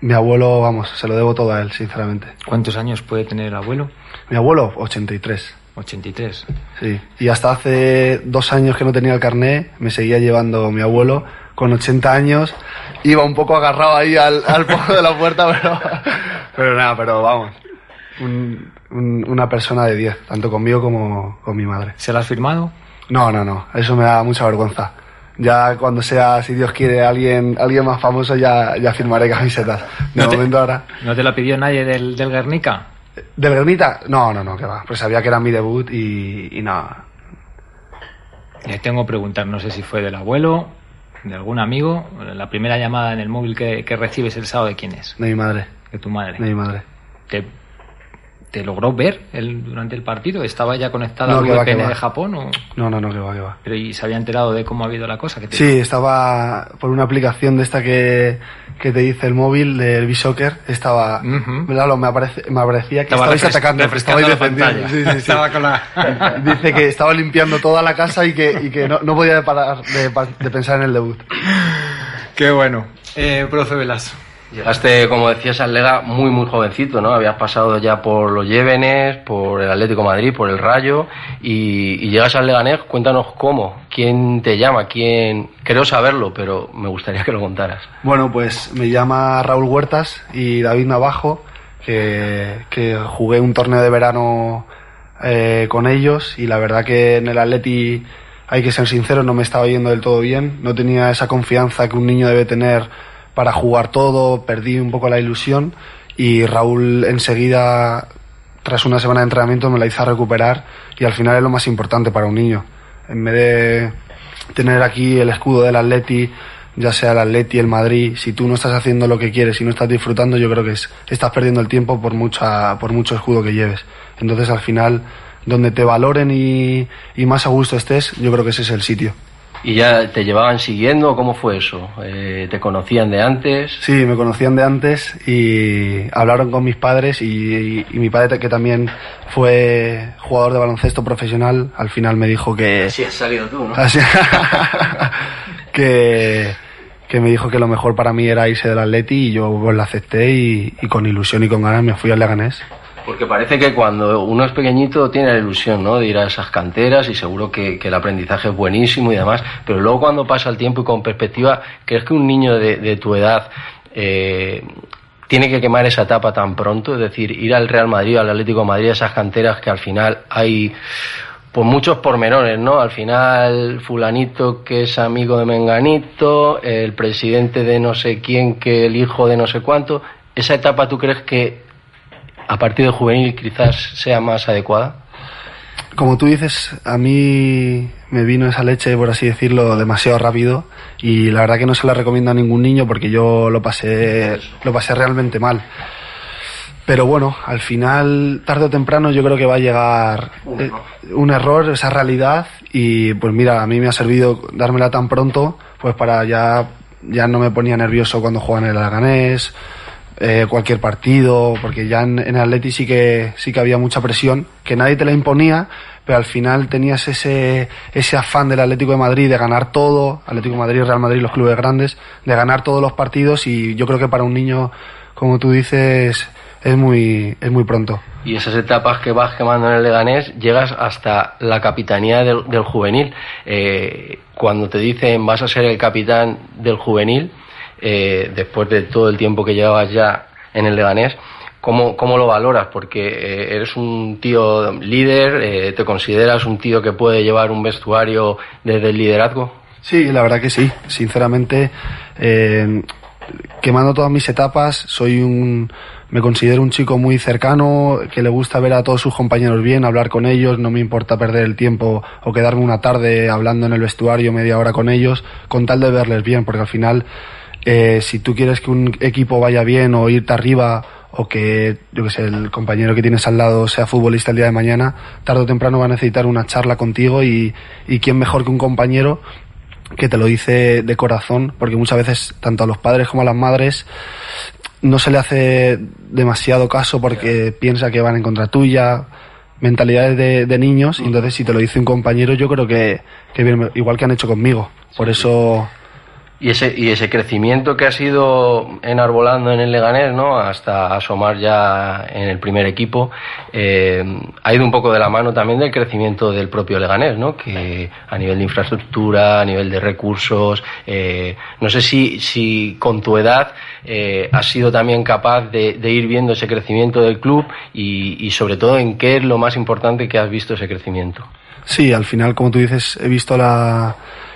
mi abuelo, vamos, se lo debo todo a él, sinceramente. ¿Cuántos años puede tener el abuelo? Mi abuelo, 83. 83. Sí, y hasta hace dos años que no tenía el carné, me seguía llevando mi abuelo con 80 años. Iba un poco agarrado ahí al, al pozo de la puerta, pero, pero nada, pero vamos. Un- un- una persona de 10, tanto conmigo como con mi madre. ¿Se la has firmado? No, no, no, eso me da mucha vergüenza. Ya cuando sea, si Dios quiere, alguien, alguien más famoso, ya, ya firmaré camisetas. De No te- momento ahora. ¿No te la pidió nadie del, del Guernica? ¿Del Granita? No, no, no, que va. Pues sabía que era mi debut y, y nada. Le tengo que preguntar, no sé si fue del abuelo, de algún amigo. La primera llamada en el móvil que, que recibes el sábado de quién es? De mi madre, De tu madre. de mi madre. ¿Te, te logró ver el, durante el partido? ¿Estaba ya conectada No, al VPN va. de Japón? O, No, no, no, que va, que va. pero y se había enterado de cómo ha habido la cosa? Que te- Sí, estaba por una aplicación de esta que, que te dice el móvil del B-Soccer. Estaba, Ujú. Lalo, me, aparece, me parecía que Estaba estabais atacando, estabais defendiendo. Sí, sí, sí. Estaba con la- Dice que estaba limpiando toda la casa y que, y que no, no podía parar de, pa- de pensar en el debut. Qué bueno. Eh, profe Velas. Llegaste, como decías, al Lega muy, muy jovencito, ¿no? Habías pasado ya por los Llévenes, por el Atlético Madrid, por el Rayo, y, llegas al Leganés, cuéntanos cómo, quién te llama, quién... Creo saberlo, pero me gustaría que lo contaras. Bueno, pues me llama Raúl Huertas y David Navajo, que, que jugué un torneo de verano eh, con ellos y la verdad que en el Atleti, hay que ser sincero, no me estaba yendo del todo bien, no tenía esa confianza que un niño debe tener para jugar todo, perdí un poco la ilusión y Raúl enseguida, tras una semana de entrenamiento, me la hizo recuperar y al final es lo más importante para un niño. En vez de tener aquí el escudo del Atleti, ya sea el Atleti, el Madrid, si tú no estás haciendo lo que quieres y no estás disfrutando, yo creo que es- estás perdiendo el tiempo por mucha, por mucho escudo que lleves. Entonces al final, donde te valoren y, y más a gusto estés, yo creo que ese es el sitio. ¿Y ya te llevaban siguiendo? ¿Cómo fue eso? Eh, ¿Te conocían de antes? Sí, me conocían de antes y hablaron con mis padres y, y- y mi padre que también fue jugador de baloncesto profesional, al final me dijo que... Sí, has salido tú, ¿no? Así- que, que me dijo que lo mejor para mí era irse del Atleti y yo pues la acepté y, y con ilusión y con ganas me fui al Leganés. Porque parece que cuando uno es pequeñito tiene la ilusión, ¿no? De ir a esas canteras y seguro que, el aprendizaje es buenísimo y demás, pero luego cuando pasa el tiempo y con perspectiva, ¿crees que un niño de, de tu edad eh, tiene que quemar esa etapa tan pronto? Es decir, ir al Real Madrid, al Atlético Madrid, a esas canteras que al final hay pues muchos pormenores, ¿no? Al final, fulanito que es amigo de Menganito, el presidente de no sé quién que el hijo de no sé cuánto, ¿esa etapa tú crees que a partir de juvenil quizás sea más adecuada? Como tú dices, a mí me vino esa leche, por así decirlo, demasiado rápido y la verdad que no se la recomiendo a ningún niño porque yo lo pasé, lo pasé realmente mal. Pero bueno, al final, tarde o temprano, yo creo que va a llegar eh, un error, esa realidad, y pues mira, a mí me ha servido dármela tan pronto, pues para ya, ya no me ponía nervioso cuando jugaba en el Araganés, eh, cualquier partido, porque ya en, en Atleti sí que, sí que había mucha presión, que nadie te la imponía, pero al final tenías ese, ese afán del Atlético de Madrid de ganar todo, Atlético de Madrid, Real Madrid, los clubes grandes, de ganar todos los partidos y yo creo que para un niño, como tú dices, es muy, es muy pronto. Y esas etapas que vas quemando en el Leganés, llegas hasta la capitanía del, del juvenil. Eh, cuando te dicen vas a ser el capitán del juvenil, eh, después de todo el tiempo que llevabas ya en el Leganés, ¿cómo, cómo lo valoras? Porque eh, eres un tío líder, eh, te consideras un tío que puede llevar un vestuario desde el liderazgo. Sí, la verdad que sí. Sinceramente, eh, quemando todas mis etapas, soy un, me considero un chico muy cercano, que le gusta ver a todos sus compañeros bien, hablar con ellos, no me importa perder el tiempo o quedarme una tarde hablando en el vestuario media hora con ellos, con tal de verles bien, porque al final, eh, si tú quieres que un equipo vaya bien o irte arriba o que, yo que sé, el compañero que tienes al lado sea futbolista el día de mañana, tarde o temprano va a necesitar una charla contigo y, y quién mejor que un compañero que te lo dice de corazón, porque muchas veces tanto a los padres como a las madres no se le hace demasiado caso porque piensa que van en contra tuya, mentalidades de, de niños, y entonces si te lo dice un compañero yo creo que, que viene igual que han hecho conmigo. Por eso Y ese, y ese crecimiento que ha sido enarbolando en el Leganés, ¿no? Hasta asomar ya en el primer equipo, eh, ha ido un poco de la mano también del crecimiento del propio Leganés, ¿no? Que a nivel de infraestructura, a nivel de recursos, eh, no sé si, si con tu edad eh, has sido también capaz de, de ir viendo ese crecimiento del club y, y sobre todo en qué es lo más importante que has visto ese crecimiento. Sí, al final, como tú dices, he visto la,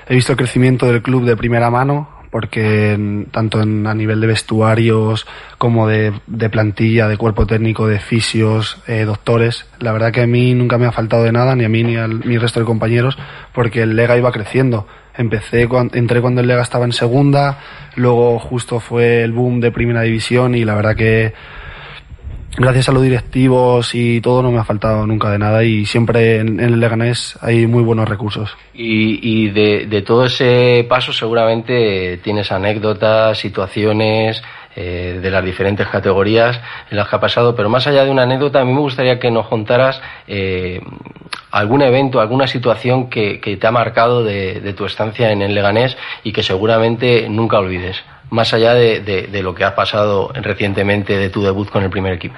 he visto el crecimiento del club de primera mano, porque tanto en, a nivel de vestuarios como de, plantilla, de cuerpo técnico, de fisios, eh, doctores, la verdad que a mí nunca me ha faltado de nada, ni a mí ni al al resto de compañeros, porque el Lega iba creciendo. Empecé, cuan- entré cuando el Lega estaba en segunda, luego justo fue el boom de primera división y la verdad que gracias a los directivos y todo no me ha faltado nunca de nada y siempre en, el Leganés hay muy buenos recursos. Y, y de, de todo ese paso seguramente tienes anécdotas, situaciones eh, de las diferentes categorías en las que ha pasado, pero más allá de una anécdota, a mí me gustaría que nos contaras eh, algún evento, alguna situación que, que te ha marcado de, de tu estancia en el Leganés y que seguramente nunca olvides, más allá de, de- lo que has pasado recientemente de tu debut con el primer equipo.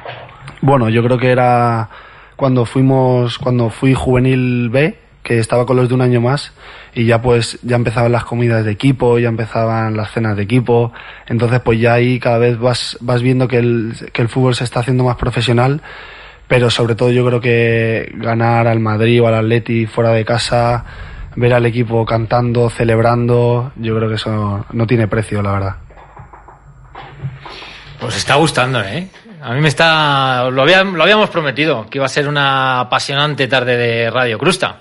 Bueno, yo creo que era cuando fuimos, cuando fui juvenil B, que estaba con los de un año más, y ya pues ya empezaban las comidas de equipo, ya empezaban las cenas de equipo, entonces pues ya ahí cada vez vas, vas viendo que el, que el fútbol se está haciendo más profesional, pero sobre todo yo creo que ganar al Madrid o al Atleti fuera de casa, ver al equipo cantando, celebrando, yo creo que eso no tiene precio, la verdad. Pues está gustando, ¿eh? A mí me está... Lo, había- lo habíamos prometido, que iba a ser una apasionante tarde de Radio Crusta.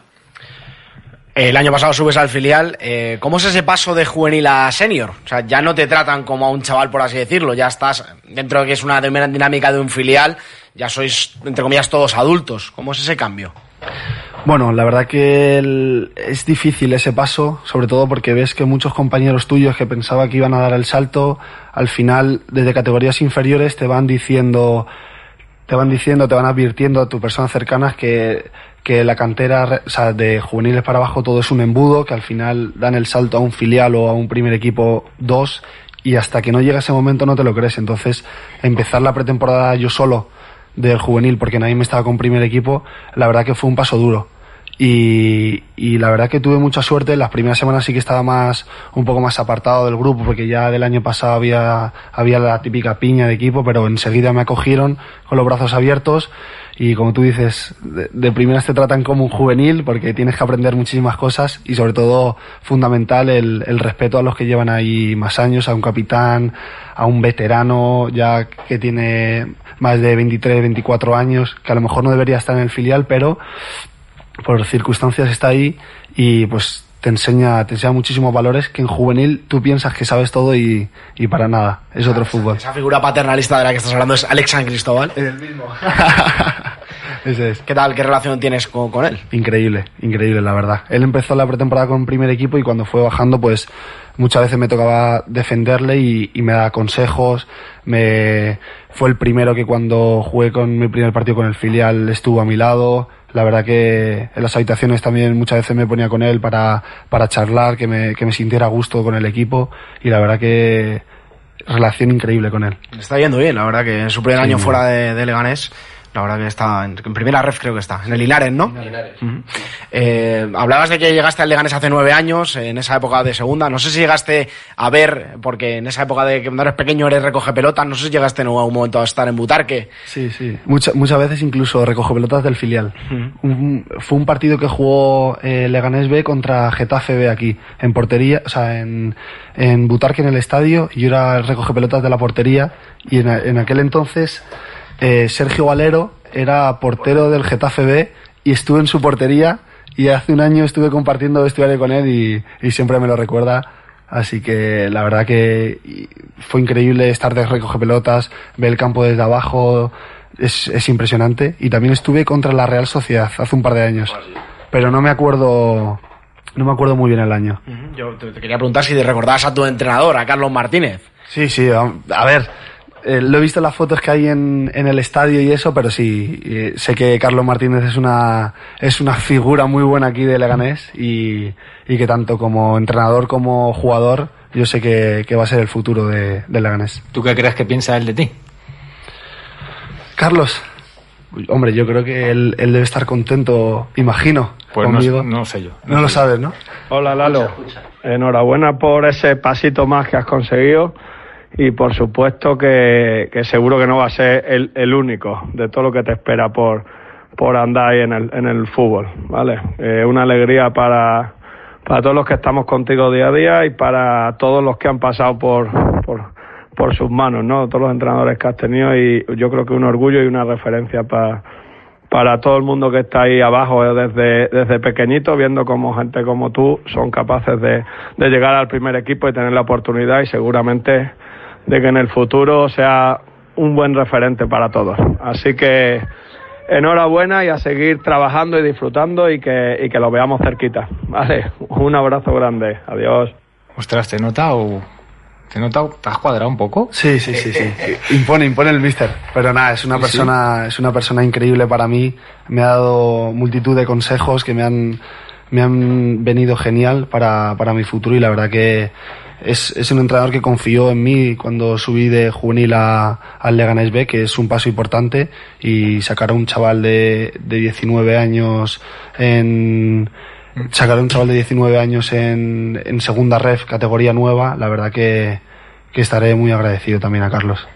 El año pasado subes al filial. eh, ¿Cómo es ese paso de juvenil a senior? O sea, ya no te tratan como a un chaval, por así decirlo. Ya estás dentro de que es una dinámica de un filial. Ya sois, entre comillas, todos adultos. ¿Cómo es ese cambio? Bueno, la verdad que es difícil ese paso, sobre todo porque ves que muchos compañeros tuyos que pensaba que iban a dar el salto, al final, desde categorías inferiores, te van diciendo, te van diciendo, te van advirtiendo a tus personas cercanas que, que la cantera, o sea, de juveniles para abajo todo es un embudo, que al final dan el salto a un filial o a un primer equipo dos, y hasta que no llega ese momento no te lo crees. Entonces, empezar la pretemporada yo solo del juvenil, porque nadie me estaba con primer equipo, la verdad que fue un paso duro. Y, y la verdad que tuve mucha suerte. Las primeras semanas sí que estaba más, un poco más apartado del grupo, porque ya del año pasado había, había la típica piña de equipo, pero enseguida me acogieron con los brazos abiertos. Y como tú dices, de, de primeras te tratan como un juvenil, porque tienes que aprender muchísimas cosas y sobre todo fundamental el, el respeto a los que llevan ahí más años, a un capitán, a un veterano ya que tiene más de 23, 24 años, que a lo mejor no debería estar en el filial, pero por circunstancias está ahí y pues te enseña, te enseña muchísimos valores que en juvenil tú piensas que sabes todo y, y para nada, es otro fútbol. Esa figura paternalista de la que estás hablando es Alex San Cristóbal. el mismo. Ese es. ¿Qué tal? ¿Qué relación tienes con, con él? Increíble, increíble, la verdad. Él empezó la pretemporada con primer equipo y cuando fue bajando, pues muchas veces me tocaba defenderle y, y me daba consejos. Me fue el primero que cuando jugué con mi primer partido con el filial estuvo a mi lado. La verdad que en las habitaciones también muchas veces me ponía con él para, para charlar, que me, que me sintiera a gusto con el equipo y la verdad que relación increíble con él. Está yendo bien, la verdad que en su primer Sí, año fuera de, de Leganés La verdad que está en, en primera ref creo que está, en el Linares, ¿no? Ujú. Eh, hablabas de que llegaste al Leganés hace nueve años, en esa época de segunda. No sé si llegaste a ver, porque en esa época de que cuando eres pequeño eres recoge pelotas, no sé si llegaste en algún momento a estar en Butarque. Sí, sí. Mucha- muchas veces incluso recojo pelotas del filial. Un- fue un partido que jugó eh, Leganés B contra Getafe B aquí, en portería, o sea, en, en Butarque en el estadio, y yo era el recoge pelotas de la portería, y en, en aquel entonces eh, Sergio Valero era portero del Getafe B y estuve en su portería y hace un año estuve compartiendo vestuario con él y, y siempre me lo recuerda. Así que la verdad que fue increíble estar de recoge pelotas, ver el campo desde abajo, es, es impresionante. Y también estuve contra la Real Sociedad hace un par de años, pero no me acuerdo, no me acuerdo muy bien el año. Yo te, quería preguntar si te recordabas a tu entrenador, a Carlos Martínez. Sí, sí, a ver, eh, lo he visto en las fotos que hay en, en el estadio y eso, pero sí, eh, sé que Carlos Martínez es una, es una figura muy buena aquí de Leganés y, y que tanto como entrenador como jugador, yo sé que, que va a ser el futuro de, de Leganés. ¿Tú qué crees que piensa él de ti? Carlos, hombre, yo creo que él, él debe estar contento, imagino, Pues conmigo. no sé yo. No lo sabes, ¿no? Hola Lalo, enhorabuena por ese pasito más que has conseguido y por supuesto que, seguro que no va a ser el, el único de todo lo que te espera por, por andar ahí en el, en el fútbol, ¿vale? Eh, una alegría para, para todos los que estamos contigo día a día y para todos los que han pasado por, por, por sus manos, ¿no? Todos los entrenadores que has tenido y yo creo que un orgullo y una referencia para para todo el mundo que está ahí abajo eh, desde, desde pequeñito, viendo cómo gente como tú son capaces de, de llegar al primer equipo y tener la oportunidad y seguramente de que en el futuro sea un buen referente para todos. Así que enhorabuena y a seguir trabajando y disfrutando y que, y que lo veamos cerquita. Vale, un abrazo grande. Adiós. Ostras, te he notado. Te he notado. ¿Te has cuadrado un poco? Sí, sí, sí, sí. Impone, impone el mister. Pero nada, es una Sí, persona, es una persona increíble para mí. Me ha dado multitud de consejos que me han, me han venido genial para, para mi futuro y la verdad que es, es un entrenador que confió en mí cuando subí de juvenil al Leganés B, que es un paso importante y sacar a un chaval de, de 19 años en, sacar un chaval de 19 años en, en segunda ref, categoría nueva, la verdad que, que estaré muy agradecido también a Carlos.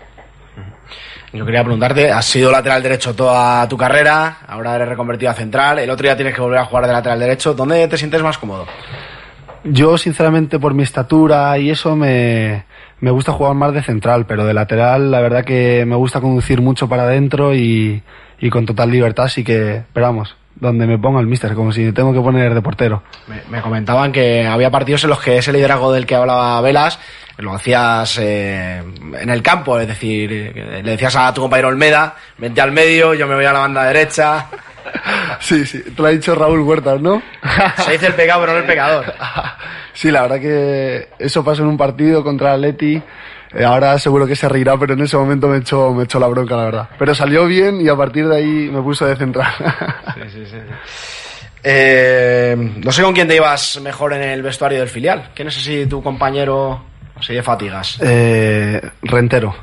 Yo quería preguntarte, has sido lateral derecho toda tu carrera, ahora eres reconvertido a central, el otro día tienes que volver a jugar de lateral derecho, ¿dónde te sientes más cómodo? Yo, sinceramente, por mi estatura y eso, me, me gusta jugar más de central, pero de lateral, la verdad que me gusta conducir mucho para adentro y, y con total libertad, así que, esperamos, donde me ponga el mister, como si me tengo que poner de portero. Me, me comentaban que había partidos en los que ese liderazgo del que hablaba Velas lo hacías eh, en el campo, es decir, eh, le decías a tu compañero Olmeda, vente al medio, yo me voy a la banda derecha. Sí, sí, te lo ha dicho Raúl Huertas, ¿no? Se dice el pecado, pero no el pecador. Sí, la verdad que eso pasó en un partido contra el Atleti. Eh, ahora seguro que se reirá, pero en ese momento me echó, me echó la bronca, la verdad. Pero salió bien y a partir de ahí me puso de central. Eh, no sé con quién te ibas mejor en el vestuario del filial. ¿Quién es así tu compañero así de fatigas? Eh, Rentero.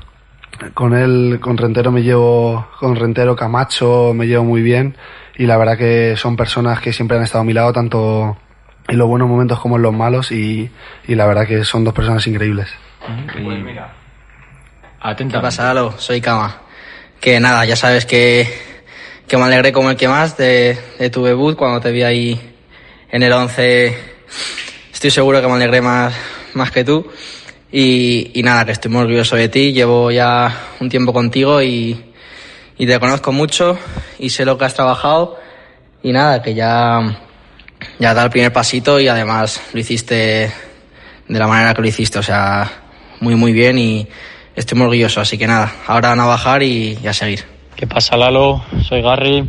Con él, con Rentero me llevo, con Rentero Camacho me llevo muy bien y la verdad que son personas que siempre han estado a mi lado tanto en los buenos momentos como en los malos y, y la verdad que son dos personas increíbles. Pues mira. ¿Qué Atenta. pasa, Lalo? Soy Kama. Que nada, ya sabes que, que me alegré como el que más de, de tu debut cuando te vi ahí en el 11. Estoy seguro que me alegré más, más que tú. Y, y nada, que estoy muy orgulloso de ti. Llevo ya un tiempo contigo y, y te conozco mucho y sé lo que has trabajado. Y nada, que ya, ya da el primer pasito y además lo hiciste de la manera que lo hiciste. O sea, muy, muy bien y estoy muy orgulloso. Así que nada, ahora van a bajar y, y a seguir. ¿Qué pasa, Lalo? Soy Garry.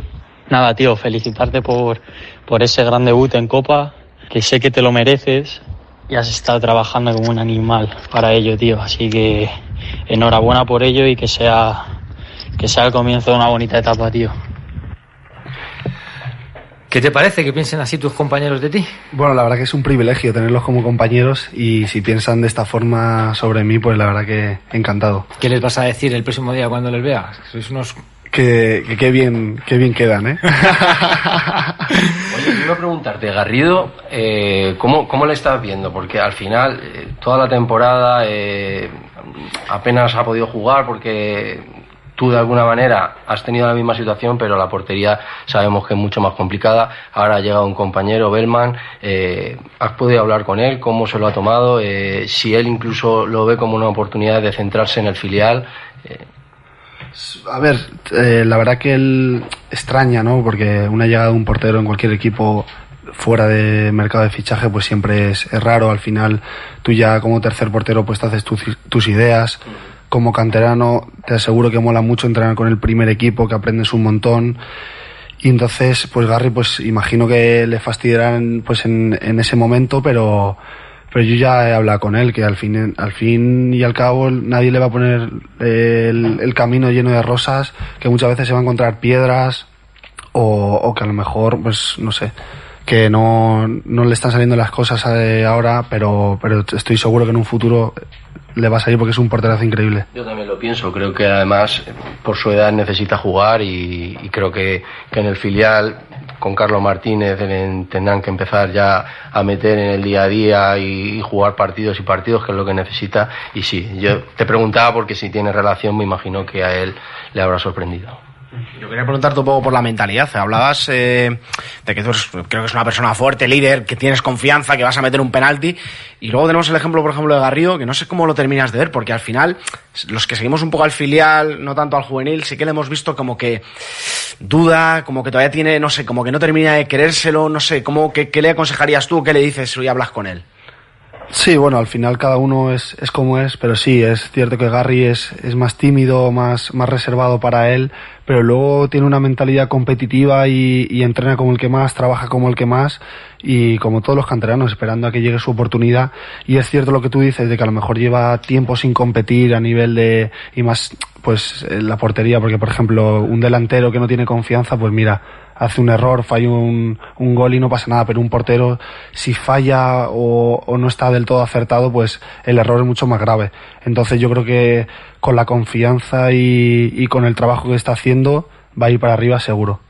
Nada, tío, felicitarte por, por ese gran debut en Copa, que sé que te lo mereces y has estado trabajando como un animal para ello, tío. Así que enhorabuena por ello y que sea, que sea el comienzo de una bonita etapa, tío. ¿Qué te parece que piensen así tus compañeros de ti? Bueno, la verdad que es un privilegio tenerlos como compañeros y si piensan de esta forma sobre mí, pues la verdad que encantado. ¿Qué les vas a decir el próximo día cuando les veas? Sois unos que, que qué bien, qué bien quedan, ¿eh? Oye, quiero preguntarte, Garrido, eh, ¿cómo, ¿cómo le estás viendo? Porque al final, eh, toda la temporada eh, apenas ha podido jugar porque tú de alguna manera has tenido la misma situación, pero la portería sabemos que es mucho más complicada. Ahora ha llegado un compañero, Bellman, eh, ¿has podido hablar con él? ¿Cómo se lo ha tomado? Eh, si él incluso lo ve como una oportunidad de centrarse en el filial. Eh, A ver, la verdad que él extraña, ¿no? Porque una llegada de un portero en cualquier equipo fuera de mercado de fichaje pues siempre es, raro. Al final tú ya como tercer portero pues te haces tus, tus ideas. Como canterano te aseguro que mola mucho entrenar con el primer equipo, que aprendes un montón. Y entonces, pues Garry, pues imagino que le fastidiarán pues en, ese momento, pero, pero yo ya he hablado con él, que al fin, al fin y al cabo nadie le va a poner eh, el, el camino lleno de rosas, que muchas veces se va a encontrar piedras, o, o que a lo mejor, pues no sé, que no, no le están saliendo las cosas eh, ahora, pero, pero estoy seguro que en un futuro le va a salir porque es un porterazo increíble. Yo también lo pienso, creo que además por su edad necesita jugar y, creo que, en el filial con Carlos Martínez en- tendrán que empezar ya a meter en el día a día y, y jugar partidos y partidos, que es lo que necesita. Y sí, yo te preguntaba porque si tiene relación, me imagino que a él le habrá sorprendido. Yo quería preguntarte un poco por la mentalidad. Hablabas eh, de que tú eres, creo que es una persona fuerte, líder, que tienes confianza, que vas a meter un penalti. Y luego tenemos el ejemplo, por ejemplo, de Garrido, que no sé cómo lo terminas de ver, porque al final, los que seguimos un poco al filial, no tanto al juvenil, sí que le hemos visto como que duda, como que todavía tiene, no sé, como que no termina de querérselo, no sé, ¿cómo, qué, qué le aconsejarías tú, qué le dices si hablas con él? Sí, bueno, al final cada uno es, es como es, pero sí, es cierto que Gary es, es más tímido, más, más reservado para él, pero luego tiene una mentalidad competitiva y, y entrena como el que más, trabaja como el que más y como todos los canteranos, esperando a que llegue su oportunidad. Y es cierto lo que tú dices, de que a lo mejor lleva tiempo sin competir a nivel de, y más, pues, la portería, porque por ejemplo, un delantero que no tiene confianza, pues mira, hace un error, falla un, un gol y no pasa nada, pero un portero, si falla o, o no está del todo acertado, pues el error es mucho más grave. Entonces yo creo que con la confianza y, y con el trabajo que está haciendo, va a ir para arriba seguro.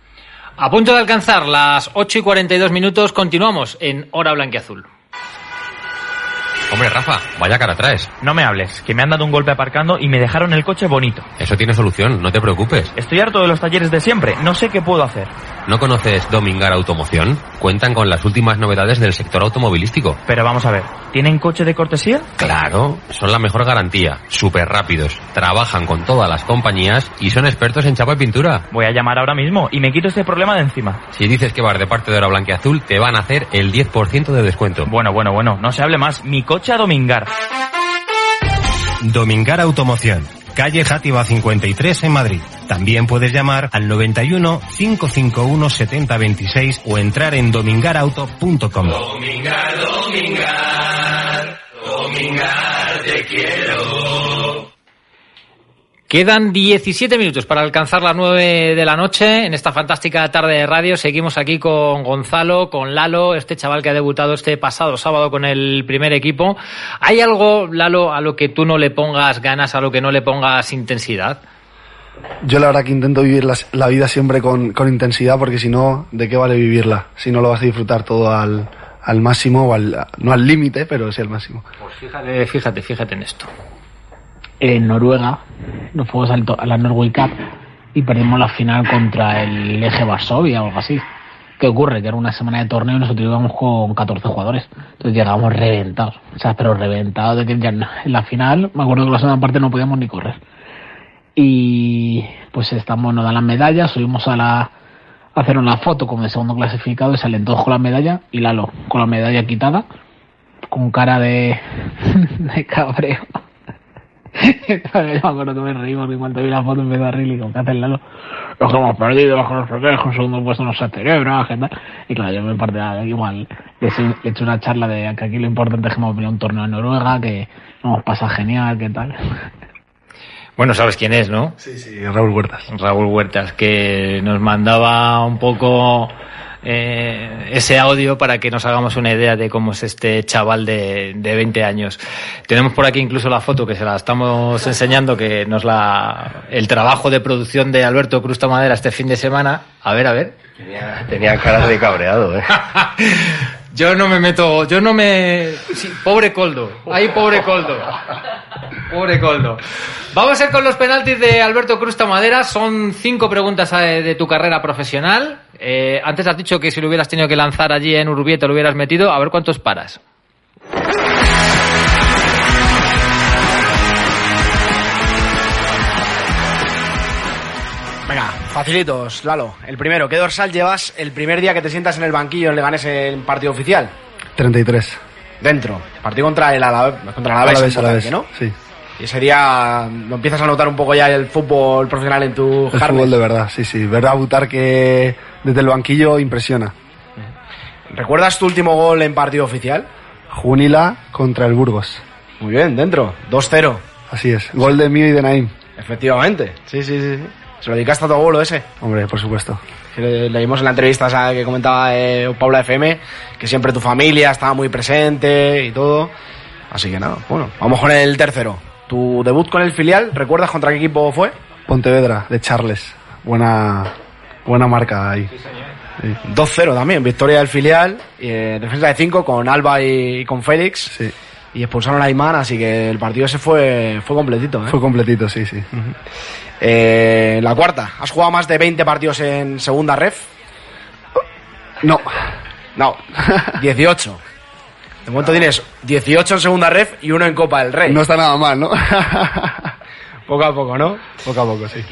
A punto de alcanzar las 8 y 42 minutos, continuamos en Hora Blanquiazul. Hombre, Rafa, vaya cara traes. No me hables, que me han dado un golpe aparcando y me dejaron el coche bonito. Eso tiene solución, no te preocupes. Estoy harto de los talleres de siempre, no sé qué puedo hacer. ¿No conoces Domingar Automoción? Cuentan con las últimas novedades del sector automovilístico. Pero vamos a ver, ¿tienen coche de cortesía? Claro, son la mejor garantía, súper rápidos, trabajan con todas las compañías y son expertos en chapa y pintura. Voy a llamar ahora mismo y me quito este problema de encima. Si dices que vas de parte de Hora Blanquiazul, te van a hacer el 10% de descuento. Bueno, bueno, bueno, no se hable más. Mi coche a Domingar. Domingar Automoción, calle Játiva 53 en Madrid. También puedes llamar al 91 551 7026 o entrar en domingarauto.com. Domingar, Domingar, Domingar, te quiero. Quedan 17 minutos para alcanzar las 9 de la noche en esta fantástica tarde de radio. Seguimos aquí con Gonzalo, con Lalo, este chaval que ha debutado este pasado sábado con el primer equipo. ¿Hay algo, Lalo, a lo que tú no le pongas ganas, a lo que no le pongas intensidad? Yo la verdad que intento vivir la, la vida siempre con, con intensidad porque si no, ¿de qué vale vivirla? Si no lo vas a disfrutar todo al, al máximo o al, no al límite, pero sí al máximo. Pues fíjate, fíjate, fíjate en esto. En Noruega, nos fuimos a la Norway Cup y perdimos la final contra el Eje Varsovia o algo así. ¿Qué ocurre? Que era una semana de torneo y nosotros íbamos con 14 jugadores. Entonces llegábamos reventados. O sea, pero reventados de que ya en la final, me acuerdo que la segunda parte no podíamos ni correr. Y pues estamos, nos dan las medallas, subimos a la a hacer una foto como de segundo clasificado y salen todos con la medalla y Lalo con la medalla quitada, con cara de, de cabreo. Yo me acuerdo que me reí porque cuando vi la foto empezó a reír y como que hace Lalo. Los que hemos perdido, los que nos perdemos, con segundo puesto no se celebra, ¿qué tal? Y claro, yo me parte igual, le he hecho una charla de que aquí lo importante es que hemos venido a un torneo en Noruega, que nos hemos pasado genial, ¿qué tal? Bueno, sabes quién es, ¿no? Sí, sí, Raúl Huertas. Raúl Huertas, que nos mandaba un poco eh, ese audio para que nos hagamos una idea de cómo es este chaval de, de 20 años. Tenemos por aquí incluso la foto que se la estamos enseñando, que nos la, el trabajo de producción de Alberto Cruz Madera este fin de semana. A ver, a ver. Tenía, tenía cara de cabreado, ¿eh? Yo no me meto, yo no me... pobre Coldo, ahí pobre Coldo. Pobre Coldo. Vamos a ir con los penaltis de Alberto Cruz Madera. Son cinco preguntas eh, de tu carrera profesional. Eh, antes has dicho que si lo hubieras tenido que lanzar allí en Urbieta lo hubieras metido. A ver cuántos paras. Facilitos, Lalo. El primero, ¿qué dorsal llevas el primer día que te sientas en el banquillo en Leganés en partido oficial? 33. Dentro. Partido contra el Alavés, contra el Alavés, Alavés, ¿no? Sí. Y ese día lo empiezas a notar un poco ya el fútbol profesional en tu El fútbol de verdad, sí, sí. Ver a Butar que desde el banquillo impresiona. ¿Recuerdas tu último gol en partido oficial? Junila contra el Burgos. Muy bien, dentro. 2-0. Así es. Gol de mío y de Naim. Efectivamente. Sí, sí, sí. Sí. ¿Se lo dedicaste a tu abuelo ese? Hombre, por supuesto. Leímos en la entrevista que comentaba eh, Paula FM que siempre tu familia estaba muy presente y todo. Así que nada, bueno, vamos con el tercero. Tu debut con el filial, ¿recuerdas contra qué equipo fue? Pontevedra, de Charles. Buena, buena marca ahí. Sí. 2-0 también, victoria del filial, eh, defensa de 5 con Alba y, y con Félix. Sí. Y expulsaron a Aymar, así que el partido ese fue, fue completito. ¿eh? Fue completito, sí, sí. Eh, la cuarta, ¿has jugado más de 20 partidos en segunda ref? No. No, 18. De momento tienes 18 en segunda ref y uno en Copa del Rey. No está nada mal, ¿no? Poco a poco, ¿no? Poco a poco, sí.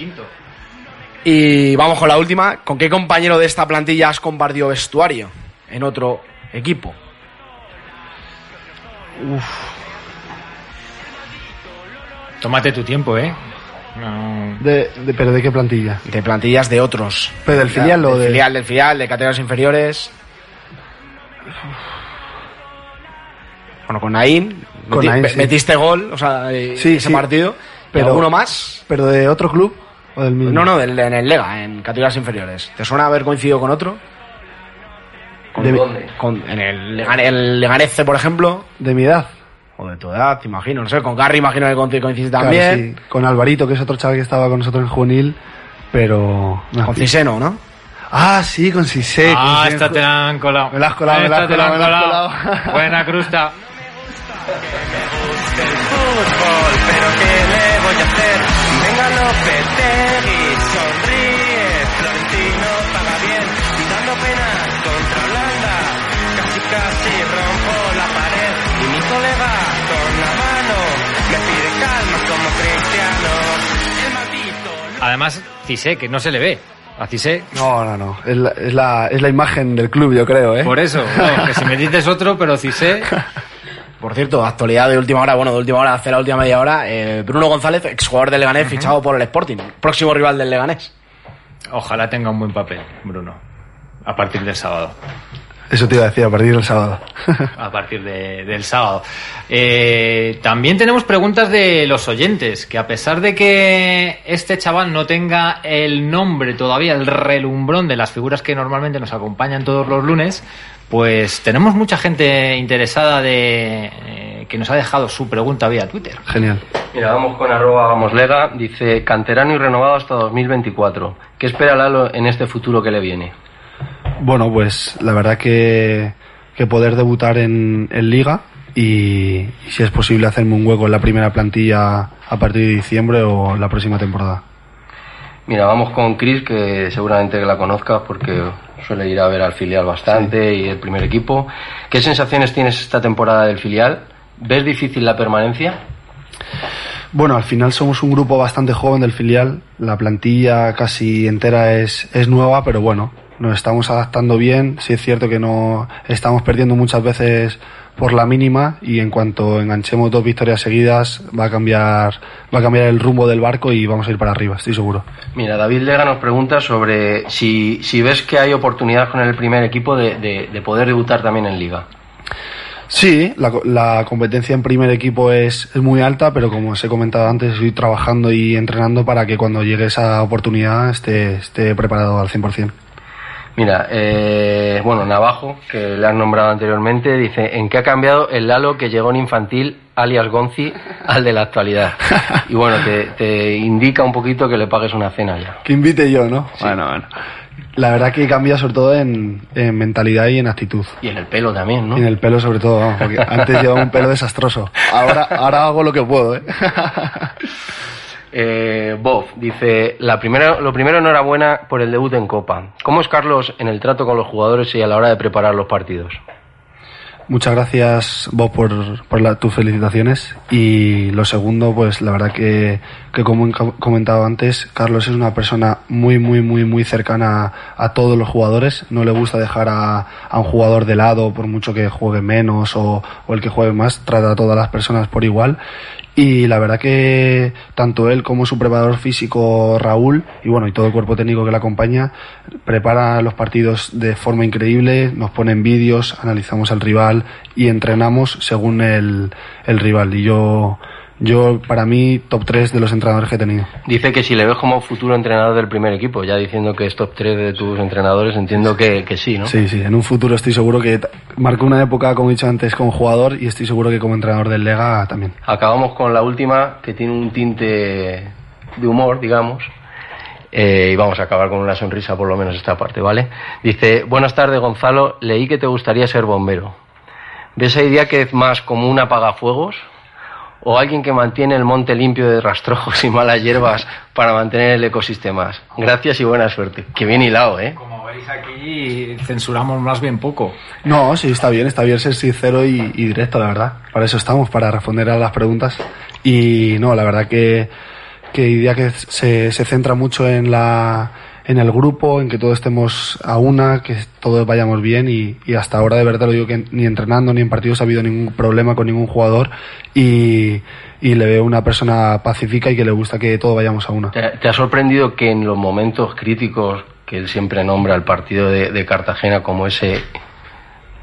Y vamos con la última. ¿Con qué compañero de esta plantilla has compartido vestuario en otro equipo? Tómate tu tiempo, ¿eh? No. De, de- ¿Pero de qué plantilla? De plantillas de otros. ¿Pero del filial o del de...? filial, del filial, de categorías inferiores? Bueno, con Naín. Con meti- Naín, me- sí. Metiste gol, o sea, eh, Sí, ese sí. partido. Pero- uno más. ¿Pero de otro club o del mismo? No, no, del- en el Lega, en categorías inferiores. ¿Te suena haber coincidido con otro? ¿Con De? Con, en el, el Leganese, por ejemplo. De mi edad. O de tu edad, te imagino. No sé, con Gary imagino que coinc- coincidiste Claro, también. sí. Con Alvarito, que es otro chaval que estaba con nosotros en juvenil, pero... no, Con. Ciseno, ¿no? Ah, sí, con Cissé. Ah, con esta te la han colado. Me la has colado, me la has colado, me la has colado. colado. Buena crusta. fútbol, pero ¿qué le voy a hacer? Venga Lopetegui, sonríe, Además, Cisé, que no se le ve. A Cisé. No, no, no. Es la, es, la, es la imagen del club, yo creo, ¿eh? Por eso, no, que si me dices otro, pero Cisé. Por cierto, actualidad de última hora, bueno, de última hora, hace la última media hora, eh, Bruno González, exjugador del Leganés, fichado por el Sporting, próximo rival del Leganés. Ojalá tenga un buen papel, Bruno. A partir del sábado. Eso te iba a decir, a partir del sábado. A partir de- del sábado. Eh, también tenemos preguntas de los oyentes, que a pesar de que este chaval no tenga el nombre todavía, el relumbrón de las figuras que normalmente nos acompañan todos los lunes, pues tenemos mucha gente interesada de eh, que nos ha dejado su pregunta vía Twitter. Genial. Mira, vamos con arroba vamos lega. Dice, canterano y renovado hasta 2024. ¿Qué espera Lalo en este futuro que le viene? Bueno, pues la verdad que, que poder debutar en, en Liga y, y si es posible hacerme un hueco en la primera plantilla a partir de diciembre o la próxima temporada. Mira, vamos con Chris, que seguramente que la conozcas porque suele ir a ver al filial bastante y el primer equipo. ¿Qué sensaciones tienes esta temporada del filial? ¿Ves difícil la permanencia? Bueno, al final somos un grupo bastante joven del filial. La plantilla casi entera es, es nueva, pero bueno, nos estamos adaptando bien. Sí es cierto que no estamos perdiendo muchas veces por la mínima y en cuanto enganchemos dos victorias seguidas va a cambiar va a cambiar el rumbo del barco y vamos a ir para arriba, estoy seguro. Mira, David Lega nos pregunta sobre si, si ves que hay oportunidad con el primer equipo de, de- de poder debutar también en liga. Sí, la, la competencia en primer equipo es, es muy alta, pero como os he comentado antes, estoy trabajando y entrenando para que cuando llegue esa oportunidad esté, esté preparado al 100%. Mira, eh, bueno, Navajo, que le han nombrado anteriormente, dice, ¿en qué ha cambiado el Lalo que llegó en infantil, alias Gonzi, al de la actualidad? Y bueno, te, te indica un poquito que le pagues una cena ya. Que invite yo, ¿no? Bueno, bueno. La verdad que cambia sobre todo en, en mentalidad y en actitud. Y en el pelo también, ¿no? Y en el pelo sobre todo, vamos, porque antes llevaba un pelo desastroso. Ahora, ahora hago lo que puedo, ¿eh? Eh, Bob dice, la primera, lo primero enhorabuena por el debut en Copa. ¿Cómo es Carlos en el trato con los jugadores y a la hora de preparar los partidos? Muchas gracias, Bob, por, tus felicitaciones. Y lo segundo, pues la verdad que, que como he co- comentado antes, Carlos es una persona muy, muy, muy, muy cercana a, a todos los jugadores. No le gusta dejar a, a un jugador de lado, por mucho que juegue menos o, o el que juegue más, trata a todas las personas por igual. Y la verdad que tanto él como su preparador físico Raúl y bueno y todo el cuerpo técnico que le acompaña prepara los partidos de forma increíble, nos ponen vídeos, analizamos al rival y entrenamos según el, el rival. Y yo, yo para mí top 3 de los entrenadores que he tenido. Dice que si le ves como futuro entrenador del primer equipo, ya diciendo que es top 3 de tus entrenadores, entiendo que, que sí, ¿no? Sí, sí, en un futuro estoy seguro que marcó una época, como he dicho antes, como jugador y estoy seguro que como entrenador del Lega también. Acabamos con la última, que tiene un tinte de humor, digamos. Eh, y vamos a acabar con una sonrisa, por lo menos esta parte, ¿vale? Dice, buenas tardes Gonzalo, leí que te gustaría ser bombero. ¿Ves a Idiáquez más como un apagafuegos? ¿O alguien que mantiene el monte limpio de rastrojos y malas hierbas para mantener el ecosistema? Gracias y buena suerte. Que bien hilado, ¿eh? Como veis aquí, censuramos más bien poco. No, sí, está bien, está bien ser sincero y, y directo, la verdad. Para eso estamos, para responder a las preguntas. Y no, la verdad que, que idea que se, se centra mucho en la en el grupo, en que todos estemos a una, que todos vayamos bien y, y hasta ahora de verdad lo digo que ni entrenando ni en partidos ha habido ningún problema con ningún jugador y, y le veo una persona pacífica y que le gusta que todos vayamos a una. ¿Te, ha sorprendido que en los momentos críticos que él siempre nombra al partido de, Cartagena como ese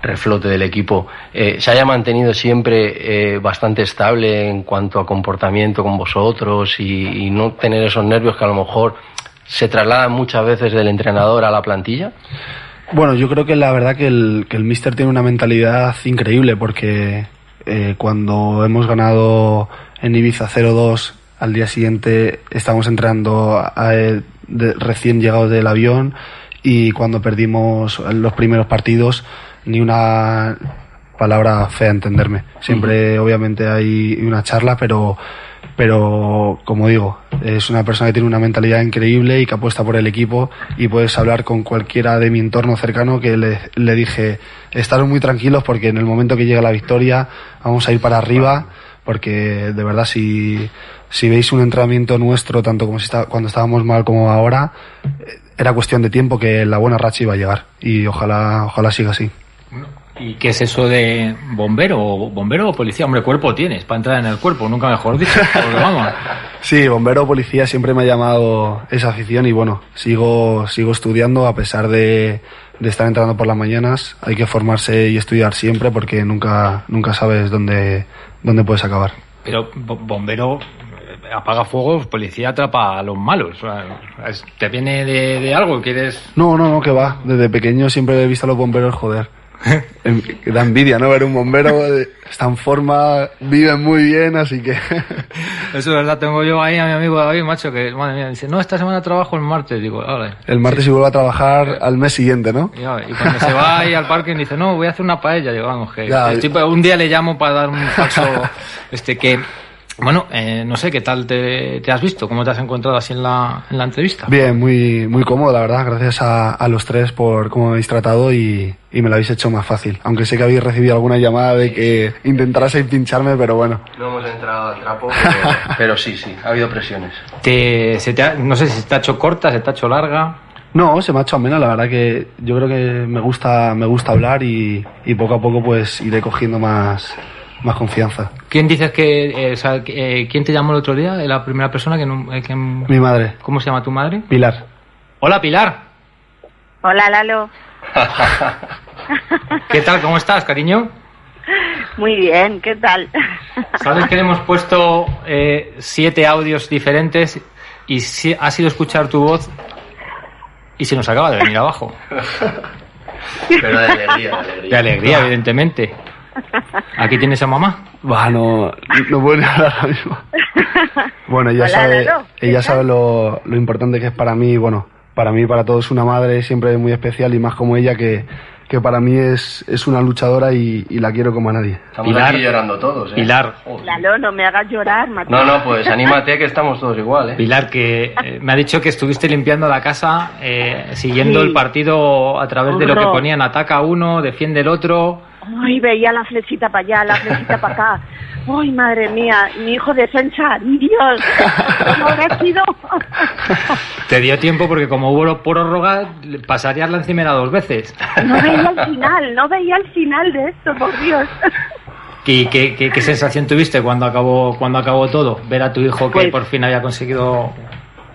reflote del equipo, eh, se haya mantenido siempre eh, bastante estable en cuanto a comportamiento con vosotros y no tener esos nervios que a lo mejor se trasladan muchas veces del entrenador a la plantilla? Bueno, yo creo que la verdad que el, que el Mister tiene una mentalidad increíble porque eh, cuando hemos ganado en Ibiza 0-2, al día siguiente estamos entrenando a- a- de- recién llegados del avión y cuando perdimos los primeros partidos ni una palabra fea entenderme. Siempre obviamente hay una charla, pero pero como digo, es una persona que tiene una mentalidad increíble y que apuesta por el equipo y puedes hablar con cualquiera de mi entorno cercano que le, le dije, estaros muy tranquilos porque en el momento que llegue la victoria vamos a ir para arriba porque de verdad si, si veis un entrenamiento nuestro, tanto como si está, cuando estábamos mal como ahora, eh, era cuestión de tiempo que la buena racha iba a llegar y ojalá, ojalá siga así. ¿Y qué es eso de bombero? ¿Bombero o policía? Hombre, cuerpo tienes para entrar en el cuerpo, nunca mejor dicho. Vamos. Sí, bombero o policía siempre me ha llamado esa afición y bueno, sigo, sigo estudiando a pesar de, de estar entrando por las mañanas. Hay que formarse y estudiar siempre porque nunca, nunca sabes dónde, dónde puedes acabar. Pero bo- bombero eh, apaga fuegos, policía atrapa a los malos. ¿Te viene de, de algo? ¿Quieres...? No, no, no, que va. Desde pequeño siempre he visto a los bomberos joder. Da envidia, ¿no? Ver un bombero, está en forma, vive muy bien, así que... Eso es verdad, tengo yo ahí a mi amigo David, macho, que, madre mía, dice, no, esta semana trabajo el martes. Digo, vale. El martes y vuelve a trabajar al mes siguiente, ¿no? Y cuando se va ahí al parque dice, no, voy a hacer una paella. Digo, vamos, que Ya, el tipo, un día le llamo para dar un falso, este, que, bueno, eh, no sé, ¿qué tal te, te has visto? ¿Cómo te has encontrado así en la, en la entrevista? Bien, muy, muy cómodo, la verdad. Gracias a, a los tres por cómo me habéis tratado y, y me lo habéis hecho más fácil. Aunque sé que habéis recibido alguna llamada de que intentarais pincharme, pero bueno. No hemos entrado al trapo, pero, pero sí, sí, ha habido presiones. Te, se te ha- no sé si se te ha hecho corta, se te ha hecho larga. No, se me ha hecho amena, la verdad que yo creo que me gusta, me gusta hablar y, y poco a poco pues iré cogiendo más, más confianza. ¿Quién dices que, eh, o sea, eh, quién te llamó el otro día? La primera persona que, no- eh, que- Mi madre, ¿Cómo se llama tu madre? Pilar. Hola, Pilar. Hola Lalo, ¿Qué tal? ¿Cómo estás, cariño? muy bien, ¿qué tal? Sabes que le hemos puesto eh, siete audios diferentes y si ha sido escuchar tu voz y se nos acaba de venir abajo. Pero de alegría, de alegría. De alegría, evidentemente. Aquí tienes a mamá. Va, no, no puedo ni hablar ahora mismo. Bueno, ella Hola, sabe, Lalo, ¿qué ella tal? sabe lo, lo importante que es para mí, bueno, para mí, y para todos, una madre siempre muy especial y más como ella que, que para mí es, es una luchadora y, y la quiero como a nadie. Estamos Pilar. aquí llorando todos, ¿eh? Pilar. Lalo, no me hagas llorar, Mateo. No, no, pues anímate que estamos todos igual, ¿eh? Pilar, que eh, me ha dicho que estuviste limpiando la casa, eh, siguiendo Sí. el partido a través de lo que ponían ataca uno, defiende el otro. Ay, veía la flechita para allá, la flechita para acá. Ay, madre mía, mi hijo defensa, Dios, ¿cómo habrá sido? Te dio tiempo porque como hubo prórroga, pasarías la encimera dos veces. No veía el final, no veía el final de esto, por Dios. ¿Y qué, qué- qué sensación tuviste cuando acabó, cuando acabó todo? Ver a tu hijo que Pues- por fin había conseguido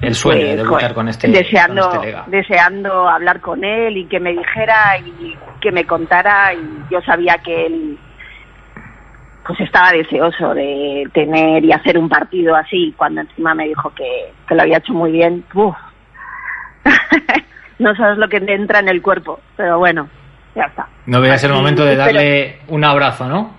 el sueño de Pues, debutar joder, con este, deseando, con este deseando hablar con él y que me dijera y que me contara y yo sabía que él pues estaba deseoso de tener y hacer un partido así cuando encima me dijo que, que lo había hecho muy bien. Uf. no sabes lo que te entra en el cuerpo pero bueno ya está. No veías el momento de darle un abrazo, ¿no?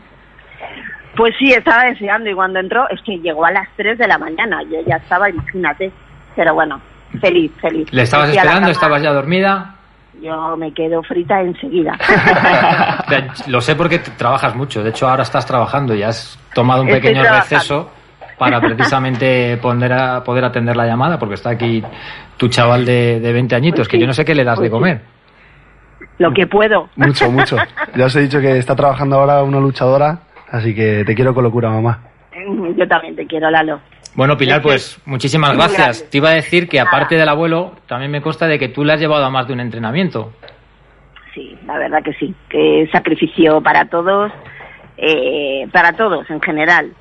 pues sí estaba deseando y cuando entró es que llegó a las 3 de la mañana yo ya estaba imagínate pero bueno feliz feliz ¿Le estabas esperando? ¿Estabas ya dormida? Yo me quedo frita enseguida. Lo sé porque trabajas mucho. De hecho, ahora estás trabajando y has tomado un Estoy pequeño trabajando. receso para precisamente poder, a- poder atender la llamada, porque está aquí tu chaval de, de 20 añitos, Pues que yo no sé qué le das de pues sí. comer. Lo que puedo. Mucho, mucho. Ya os he dicho que está trabajando ahora una luchadora, así que te quiero con locura, mamá. Yo también te quiero, Lalo. Bueno, Pilar, pues muchísimas gracias. Te iba a decir que aparte del abuelo, también me consta de que tú le has llevado a más de un entrenamiento. Sí, la verdad que sí. Que sacrificio para todos, eh, para todos en general.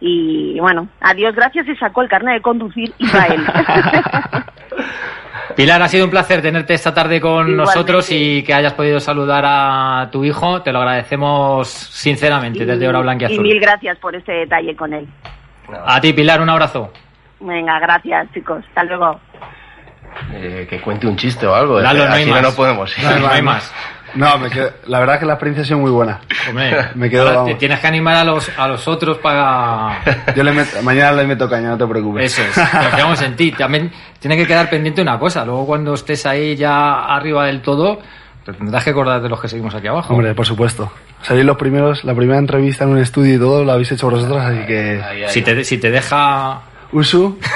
Y bueno, a Dios gracias se sacó el carnet de conducir Israel. Pilar, ha sido un placer tenerte esta tarde con Igualmente. nosotros y que hayas podido saludar a tu hijo. Te lo agradecemos sinceramente desde Hora Blanca y y mil gracias por este detalle con él. A ti, Pilar, un abrazo. Venga, gracias chicos. Hasta luego. Eh, que cuente un chiste o algo. Lalo, eh, no hay no, no podemos ir. No, no hay más. No, me quedo- la verdad es que la experiencia ha sido muy buena. Hombre, Me quedo, ahora te tienes que animar a los, a los otros para... Yo le meto- mañana le meto caña, no te preocupes. Eso es, confiamos en ti. También tiene que quedar pendiente una cosa. Luego cuando estés ahí ya arriba del todo, te tendrás que acordar de los que seguimos aquí abajo. Hombre, por supuesto. Salís los primeros, la primera entrevista en un estudio y todo, lo habéis hecho vosotros, así que... Si te, si te deja... Usu.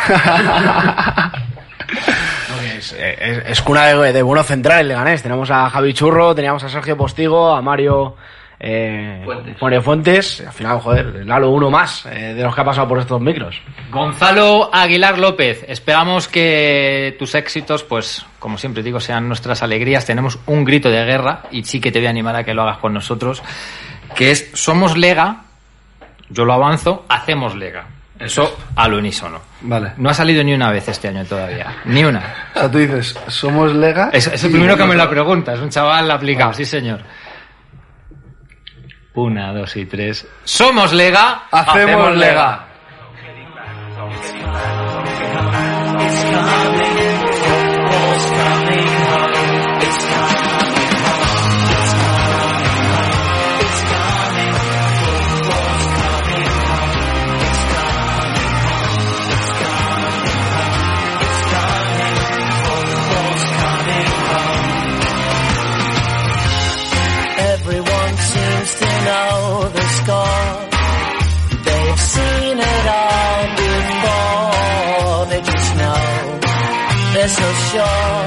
Es, es- es cuna de, de buenos centrales Leganés. Tenemos a Javi Churro, teníamos a Sergio Postigo, a Mario eh, Mario Fuentes. Al final, joder, Lalo uno más eh, de los que ha pasado por estos micros. Gonzalo Aguilar López, esperamos que tus éxitos, pues como siempre digo, sean nuestras alegrías. Tenemos un grito de guerra y sí que te voy a animar a que lo hagas con nosotros, que es somos Lega, yo lo avanzo, hacemos Lega. Eso al unísono. Vale. No ha salido ni una vez este año todavía, ni una. O sea, tú dices, somos Lega... Es, es el primero que me lo pregunta, es un chaval aplicado, sí señor. Una, dos y tres. Somos Lega, Hacemos Lega. Show.